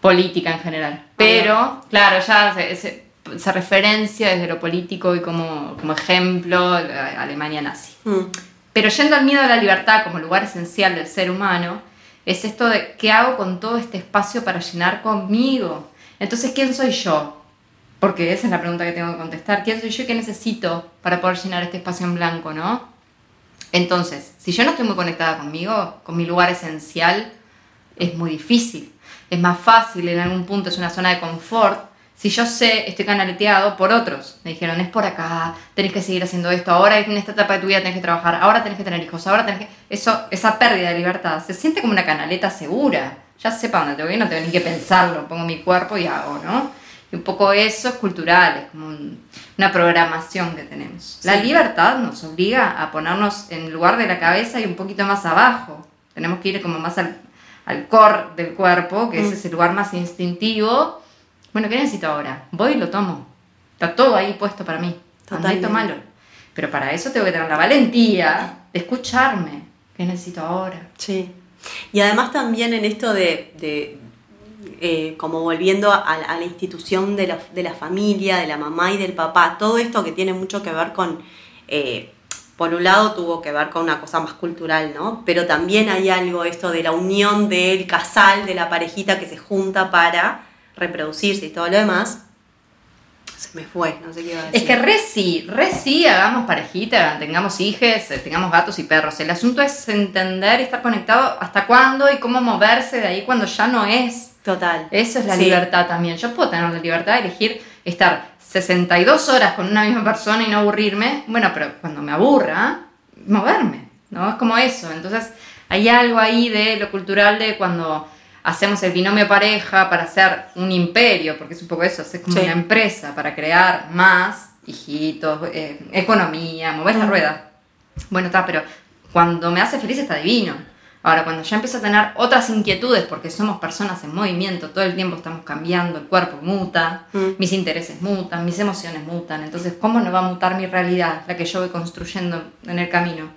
política en general. Pero, claro, ya se, se- se referencia desde lo político y como, como ejemplo a Alemania nazi. Mm, Pero yendo al miedo a la libertad como lugar esencial del ser humano, es esto de qué hago con todo este espacio para llenar conmigo. Entonces, ¿quién soy yo? Porque esa es la pregunta que tengo que contestar. ¿Quién soy yo y qué necesito para poder llenar este espacio en blanco, no? Entonces, si yo no estoy muy conectada conmigo, con mi lugar esencial, es muy difícil. Es más fácil, en algún punto es una zona de confort. Si yo sé, estoy canaleteado por otros. Me dijeron, es por acá, tenés que seguir haciendo esto, ahora en esta etapa de tu vida tenés que trabajar, ahora tenés que tener hijos, ahora tenés que... Eso, esa pérdida de libertad se siente como una canaleta segura. Ya sé para dónde tengo que ir, no tengo ni que pensarlo, pongo mi cuerpo y hago, ¿no? Y un poco eso es cultural, es como un- una programación que tenemos. La Sí. libertad nos obliga a ponernos en lugar de la cabeza y un poquito más abajo. Tenemos que ir como más al, al core del cuerpo, que Mm. ese es el lugar más instintivo. Bueno, ¿qué necesito ahora? Voy y lo tomo. Está todo ahí puesto para mí. Andá y Totalmente. tomalo. Pero para eso tengo que tener la valentía de escucharme. ¿Qué necesito ahora? Sí. Y además también en esto de, de, eh, como volviendo a, la institución de la, de la familia, de la mamá y del papá, todo esto que tiene mucho que ver con, eh, por un lado tuvo que ver con una cosa más cultural, ¿no? Pero también hay algo esto de la unión del casal, de la parejita que se junta para reproducirse y todo lo demás. Se me fue, no sé qué iba a decir. Es que re sí, re sí, hagamos parejita, tengamos hijes, eh, tengamos gatos y perros. El asunto es entender y estar conectado hasta cuándo y cómo moverse de ahí cuando ya no es. Total. Eso es la Sí. libertad también. Yo puedo tener la libertad de elegir estar 62 horas con una misma persona y no aburrirme. Bueno, pero cuando me aburra, moverme, ¿no? Es como eso. Entonces, hay algo ahí de lo cultural de cuando hacemos el binomio pareja para hacer un imperio, porque es un poco eso, es como Sí. una empresa para crear más hijitos, eh, economía, mover la rueda. Bueno, está, pero cuando me hace feliz está divino. Ahora, cuando ya empiezo a tener otras inquietudes, porque somos personas en movimiento, todo el tiempo estamos cambiando, el cuerpo muta, Mm. mis intereses mutan, mis emociones mutan, entonces, ¿cómo no va a mutar mi realidad, la que yo voy construyendo en el camino?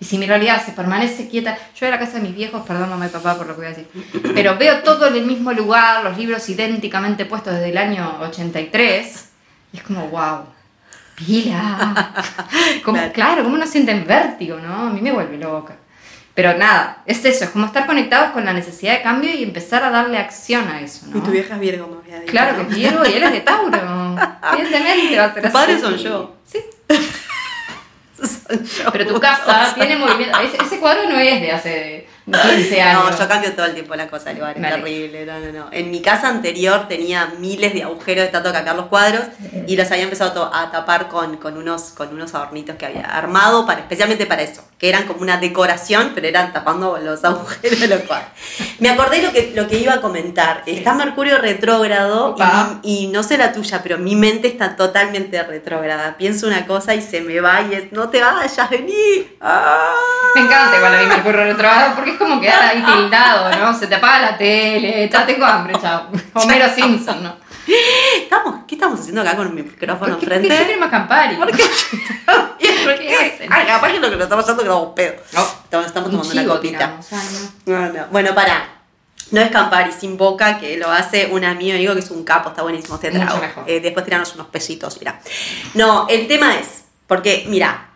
Y si mi realidad se permanece quieta, yo voy a la casa de mis viejos, perdón mamá y papá por lo que voy a decir, pero veo todo en el mismo lugar, los libros idénticamente puestos desde el año 83, y es como, wow, pila. [LAUGHS] Como, Claro. claro. ¿cómo no sienten vértigo, no? A mí me vuelve loca. Pero nada, es eso, es como estar conectados con la necesidad de cambio y empezar a darle acción a eso, ¿no? Y tu vieja es Virgo, me había dicho. Claro ¿no? que es Virgo y él es de Tauro. [LAUGHS] Evidentemente va a ser Tus padres son yo. Sí. [LAUGHS] [LAUGHS] Pero tu casa tiene movimiento. Ese, ese cuadro no es de hace 15 años. No, yo cambio todo el tiempo la cosa, igual, es Vale. terrible, no, no, no. En mi casa anterior tenía miles de agujeros de tanto cambiar los cuadros y los había empezado a tapar con, con, unos, con unos adornitos que había armado para, especialmente para eso, que eran como una decoración, pero eran tapando los agujeros de los cuadros. Me acordé lo que, lo que iba a comentar. Está Mercurio retrógrado y, no sé la tuya, pero mi mente está totalmente retrógrada. Pienso una cosa y se me va y es, no te vayas, vení. ¡Ah! Me encanta igual a mí Mercurio retrogrado porque es como quedar ahí [LAUGHS] tildado, ¿no? Se te apaga la tele, ya tengo hambre, chao. Homero Simpson, ¿no? ¿Estamos, ¿Qué estamos haciendo acá con mi micrófono ¿Por qué, por qué enfrente? yo quiero más Campari? ¿Por qué? [LAUGHS] ¿Por qué hacen? Ay, capaz que lo que lo estamos haciendo que estamos pedo. No. Estamos, estamos Un tomando una chivo copita. no. No, no. Bueno, para. No es Campari sin boca, que lo hace un amigo amigo que es un capo, está buenísimo este trago. Eh, después tirarnos unos pesitos, mira. No, el tema es, porque, mira,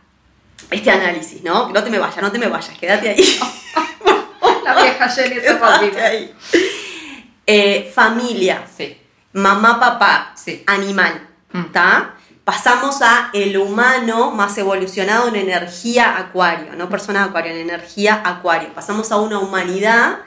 este análisis, ¿no? No te me vayas, no te me vayas, quédate ahí. [LAUGHS] La vieja Jenny papita. ahí. Eh, familia. Sí. Mamá, papá, Sí. animal, Mm. ¿está? Pasamos a el humano más evolucionado en energía acuario, no persona acuario, en energía acuario. Pasamos a una humanidad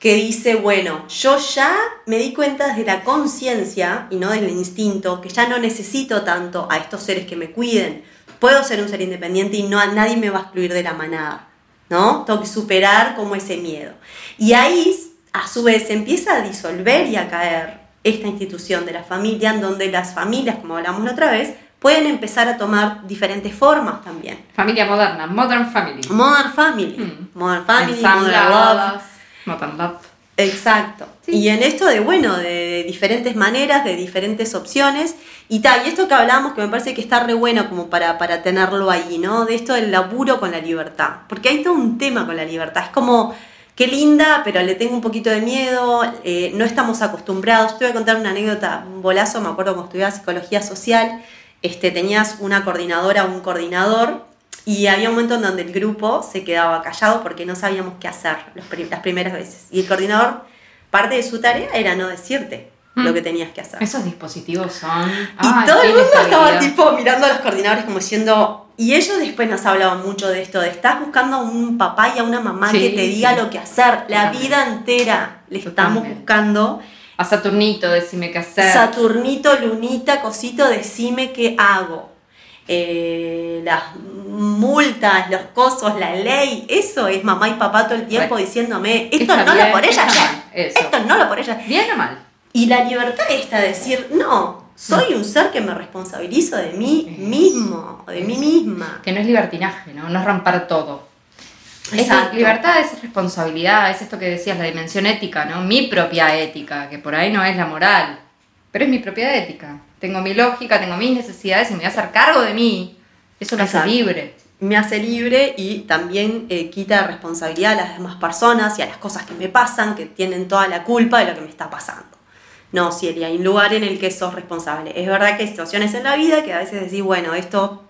que dice, bueno, yo ya me di cuenta desde la conciencia y no desde el instinto, que ya no necesito tanto a estos seres que me cuiden. Puedo ser un ser independiente y no, nadie me va a excluir de la manada, ¿no? Tengo que superar como ese miedo. Y ahí, a su vez, se empieza a disolver y a caer esta institución de la familia, en donde las familias, como hablamos la otra vez, pueden empezar a tomar diferentes formas también. Familia moderna, modern family. Modern Family, Mm. Modern Family, Modern Love, Modern love. Exacto. Sí. Y en esto de, bueno, de diferentes maneras, de diferentes opciones, y tal, y esto que hablamos que me parece que está re bueno como para, para tenerlo ahí, ¿no? De esto del laburo con la libertad. Porque hay todo un tema con la libertad. Es como, qué linda, pero le tengo un poquito de miedo, eh, no estamos acostumbrados. Te voy a contar una anécdota, un bolazo, me acuerdo cuando estudiaba psicología social, este, tenías una coordinadora o un coordinador y había un momento en donde el grupo se quedaba callado porque no sabíamos qué hacer las primeras veces. Y el coordinador, parte de su tarea era no decirte Mm. lo que tenías que hacer. Esos dispositivos son. Y todo el mundo estaba tipo mirando a los coordinadores como diciendo, y ellos después nos hablaban mucho de esto, de estás buscando a un papá y a una mamá Sí, que te diga sí. lo que hacer, la Totalmente. vida entera le estamos Totalmente. buscando. A Saturnito, decime qué hacer. Saturnito, Lunita, cosito, decime qué hago. Eh, las multas, los cosos, la ley, eso es mamá y papá todo el tiempo Bueno. diciéndome, esto no bien, lo por ella ya, eso. esto no lo por ella. ¿Bien o mal? Y la libertad está de decir, no, soy un ser que me responsabilizo de mí mismo, de mí misma. Que no es libertinaje, ¿no? No es rampar todo. Es Exacto. libertad es responsabilidad, es esto que decías, la dimensión ética, ¿no? Mi propia ética, que por ahí no es la moral, pero es mi propia ética. Tengo mi lógica, tengo mis necesidades y me voy a hacer cargo de mí. Eso me hace Exacto. libre. Me hace libre y también eh, quita responsabilidad a las demás personas y a las cosas que me pasan, que tienen toda la culpa de lo que me está pasando. No, Cieli, hay un lugar en el que sos responsable. Es verdad que hay situaciones en la vida que a veces decís, bueno, esto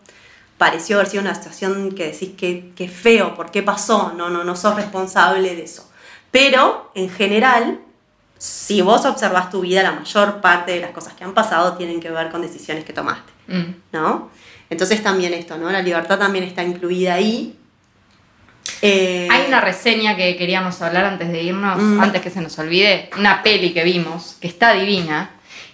pareció haber sido una situación que decís que, que feo, ¿por qué pasó? No, no, no sos responsable de eso. Pero, en general, si vos observás tu vida, la mayor parte de las cosas que han pasado tienen que ver con decisiones que tomaste. Mm. ¿no? Entonces también esto, ¿no? La libertad también está incluida ahí. Eh, Hay una reseña que queríamos hablar antes de irnos, Mm. antes que se nos olvide, una peli que vimos, que está divina,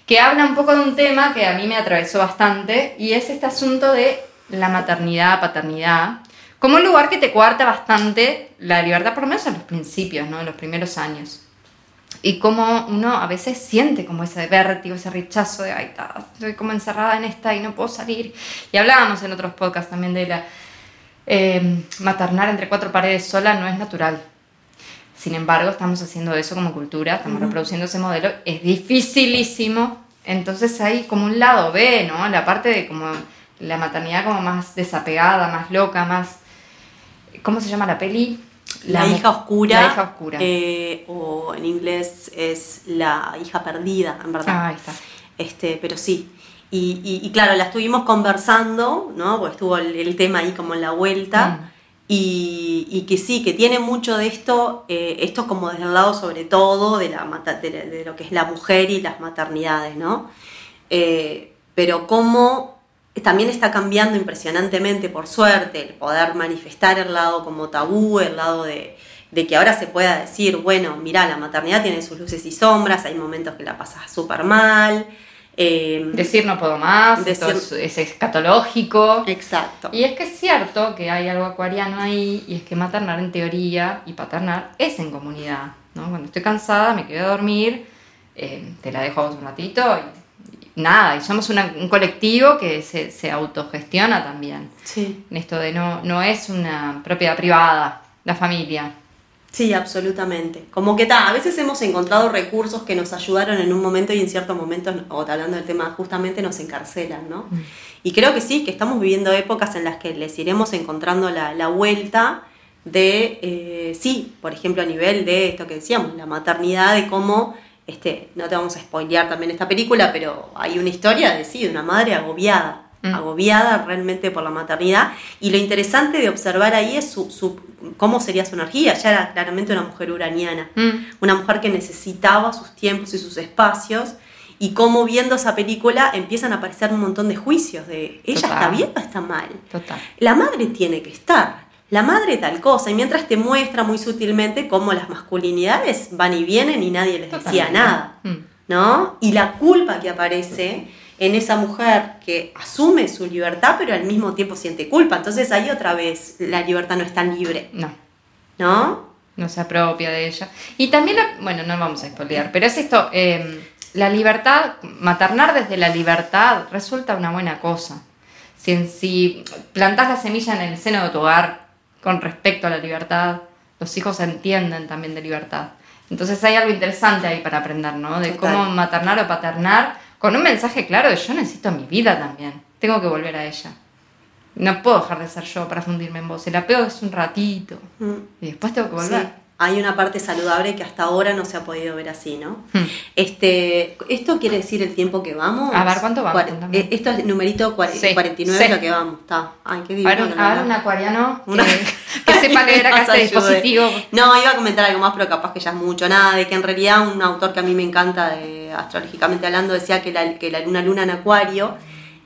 que habla un poco de un tema que a mí me atravesó bastante, y es este asunto de la maternidad, paternidad, como un lugar que te coarta bastante la libertad, por lo menos en los principios, ¿no? En los primeros años. y cómo uno a veces siente como ese vértigo, ese rechazo de, ay, ta, estoy como encerrada en esta y no puedo salir. Y hablábamos en otros podcasts también de la eh, maternar entre cuatro paredes sola no es natural. Sin embargo, estamos haciendo eso como cultura, estamos reproduciendo ese modelo, es dificilísimo. Entonces hay como un lado B, ¿no? La parte de como la maternidad como más desapegada, más loca, más... ¿Cómo se llama la peli? La, hija oscura. La hija oscura. eh, o en inglés es la hija perdida, en verdad. Ah, ahí está. Este, pero sí. Y, y- y claro, la estuvimos conversando, ¿no? Porque estuvo el, el tema ahí como en la vuelta. Mm. Y, y que sí, que tiene mucho de esto, eh, esto como desde el lado sobre todo de, la, de, la- de lo que es la mujer y las maternidades, ¿no? Eh, pero cómo también está cambiando impresionantemente, por suerte, el poder manifestar el lado como tabú, el lado de, de que ahora se pueda decir, bueno, mira, la maternidad tiene sus luces y sombras, hay momentos que la pasas súper mal. Eh, Decir no puedo más, Decir- esto es, es escatológico. exacto. Y es que es cierto que hay algo acuariano ahí, y es que maternar en teoría y paternar es en comunidad. ¿no? Cuando estoy cansada, me quedo a dormir, eh, te la dejo a vos un ratito y, y nada, y somos una- un colectivo que se, se autogestiona también. Sí. En esto de no, no es una propiedad privada, la familia. Sí, absolutamente. Como que ta, a veces hemos encontrado recursos que nos ayudaron en un momento y en ciertos momentos, o hablando del tema, justamente nos encarcelan, ¿no? Y creo que sí, que estamos viviendo épocas en las que les iremos encontrando la, la vuelta de, eh, sí, por ejemplo, a nivel de esto que decíamos, la maternidad, de cómo, este, no te vamos a spoilear también esta película, pero hay una historia de, sí, de una madre agobiada, Mm. agobiada realmente por la maternidad. Y lo interesante de observar ahí es su, su- cómo sería su energía. Ella era claramente una mujer uraniana, Mm. una mujer que necesitaba sus tiempos y sus espacios. Y cómo viendo esa película empiezan a aparecer un montón de juicios de ella Total. está bien o está mal. Total. La madre tiene que estar. La madre tal cosa. Y mientras te muestra muy sutilmente cómo las masculinidades van y vienen y nadie les decía nada. Mm. ¿no? Y la culpa que aparece en esa mujer que asume su libertad, pero al mismo tiempo siente culpa. Entonces ahí otra vez la libertad no es tan libre, No. ¿no? no se apropia de ella. Y también, la- bueno, no vamos a spoilear, pero es esto, eh, la libertad, maternar desde la libertad resulta una buena cosa. Si, si plantas la semilla en el seno de tu hogar con respecto a la libertad, los hijos entienden también de libertad. Entonces hay algo interesante ahí para aprender, ¿no? De Total. cómo maternar o paternar con un mensaje claro de yo necesito mi vida también, tengo que volver a ella. No puedo dejar de ser yo para fundirme en vos. El apego es un ratito. Mm. Y después tengo que Sí. volver. Hay una parte saludable que hasta ahora no se ha podido ver así, ¿no? Hmm. Este, ¿Esto quiere decir el tiempo que vamos? A ver, ¿cuánto vamos? Eh, Esto es numerito Sí, 49 es sí. lo que vamos. Está. Ay, qué A ver, un, que a ver, lo un acuariano que, Una- [LAUGHS] que sepa leer acá [LAUGHS] este dispositivo. No, iba a comentar algo más, pero capaz que ya es mucho. Nada, de que en realidad un autor que a mí me encanta, de, astrológicamente hablando, decía que la, que la luna luna en acuario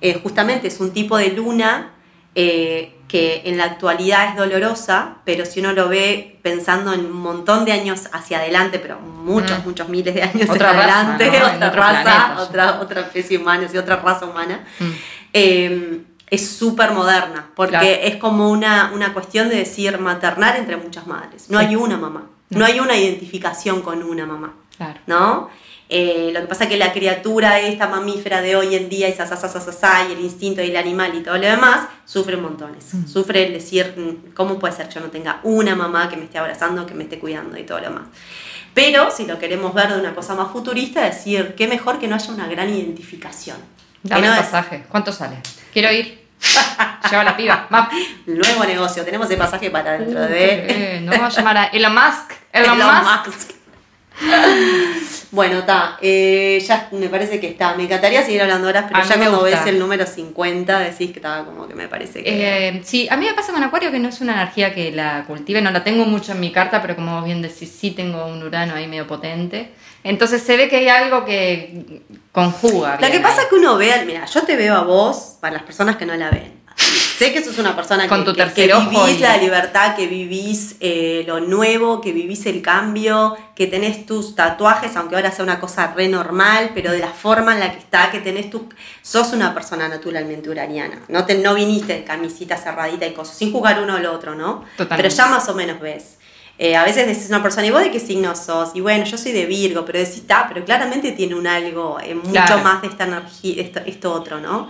eh, justamente es un tipo de luna eh, que en la actualidad es dolorosa, pero si uno lo ve pensando en un montón de años hacia adelante, pero muchos, Mm. muchos miles de años Otra hacia raza, adelante, otra raza, planeta, otra, otra especie humana, sí, otra raza humana, Mm. eh, es súper moderna, porque Claro. es como una, una cuestión de decir maternar entre muchas madres. No Sí. hay una mamá, no. No. hay una identificación con una mamá, Claro. ¿no? Eh, lo que pasa es que la criatura esta mamífera de hoy en día y sa, sa, sa, sa, sa, sa, y el instinto y el animal y todo lo demás sufre montones. Mm. Sufre el decir, mm, ¿cómo puede ser que yo no tenga una mamá que me esté abrazando, que me esté cuidando y todo lo demás? Pero si lo queremos ver de una cosa más futurista, decir, qué mejor que no haya una gran identificación. Dame no el es- pasaje. ¿Cuánto sale? Quiero ir. [LAUGHS] Lleva la piba. Va. Nuevo negocio, tenemos el pasaje para dentro de... No vamos a llamar a Elon Musk. Elon, Elon Musk. Musk. [LAUGHS] bueno, está. eh, ya me parece que está. Me encantaría seguir hablando horas, pero A ya cuando gusta. ves el número 50 decís que estaba como que me parece que. Eh, sí, a mí me pasa con Acuario que no es una energía que la cultive, no la tengo mucho en mi carta, pero como vos bien decís, sí tengo un Urano ahí medio potente. Entonces se ve que hay algo que conjuga. Lo que pasa ahí. es que uno ve, mira, yo te veo a vos, para las personas que no la ven. Sé que sos una persona Con que, tu que- que vivís y- la libertad, que vivís eh, lo nuevo, que vivís el cambio, que tenés tus tatuajes, aunque ahora sea una cosa re normal, pero de la forma en la que está, que tenés tu... Sos una persona naturalmente uraniana. No, te, no viniste de camisita cerradita y cosas, sin jugar uno lo otro, ¿no? Totalmente. Pero ya más o menos ves. Eh, a veces decís una persona, ¿y vos de qué signo sos? Y bueno, yo soy de Virgo, pero decís, ta, pero claramente tiene un algo, eh, mucho Claro. más de esta energía, esto, esto otro, ¿no?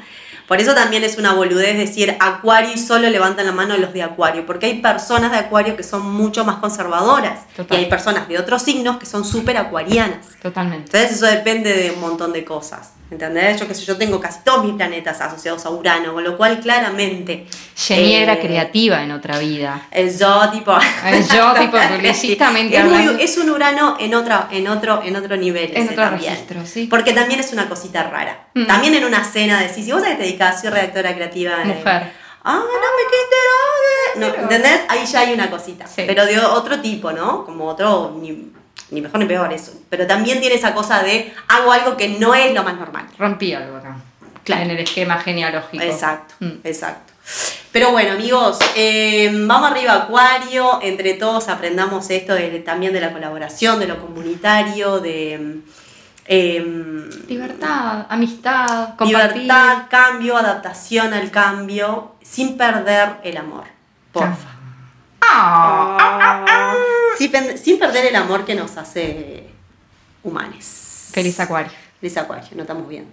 Por eso también es una boludez decir Acuario y solo levantan la mano los de Acuario, porque hay personas de Acuario que son mucho más conservadoras Total. y hay personas de otros signos que son súper acuarianas. Totalmente. Entonces eso depende de un montón de cosas. ¿Entendés? Yo que sé, yo tengo casi todos mis planetas asociados a Urano, con lo cual claramente. Jenny eh, era creativa en otra vida. el yo tipo. El yo, [LAUGHS] tipo, publicistamente es, muy- es un Urano en otra, en otro, en otro nivel. En otro también. registro, sí. Porque también es una cosita rara. Mm. También en una cena decís, si vos a qué te dedicás, soy redactora creativa. Mujer. Ah, no me quité. No, ¿Entendés? Ahí ya hay una cosita. Sí. Pero de otro tipo, ¿no? Como otro, ni, ni mejor ni peor eso. Pero también tiene esa cosa de hago algo que no es lo más normal. Rompí algo acá. Claro. En el esquema genealógico. Exacto, Mm. exacto. Pero bueno, amigos, eh, vamos arriba Acuario, entre todos aprendamos esto de- también de la colaboración, de lo comunitario, de eh, Libertad, amistad, compartir. libertad, cambio, adaptación al cambio, sin perder el amor. Porfa. Ah. Sin, sin perder el amor que nos hace humanes. Feliz acuario. Feliz Acuario, no estamos viendo.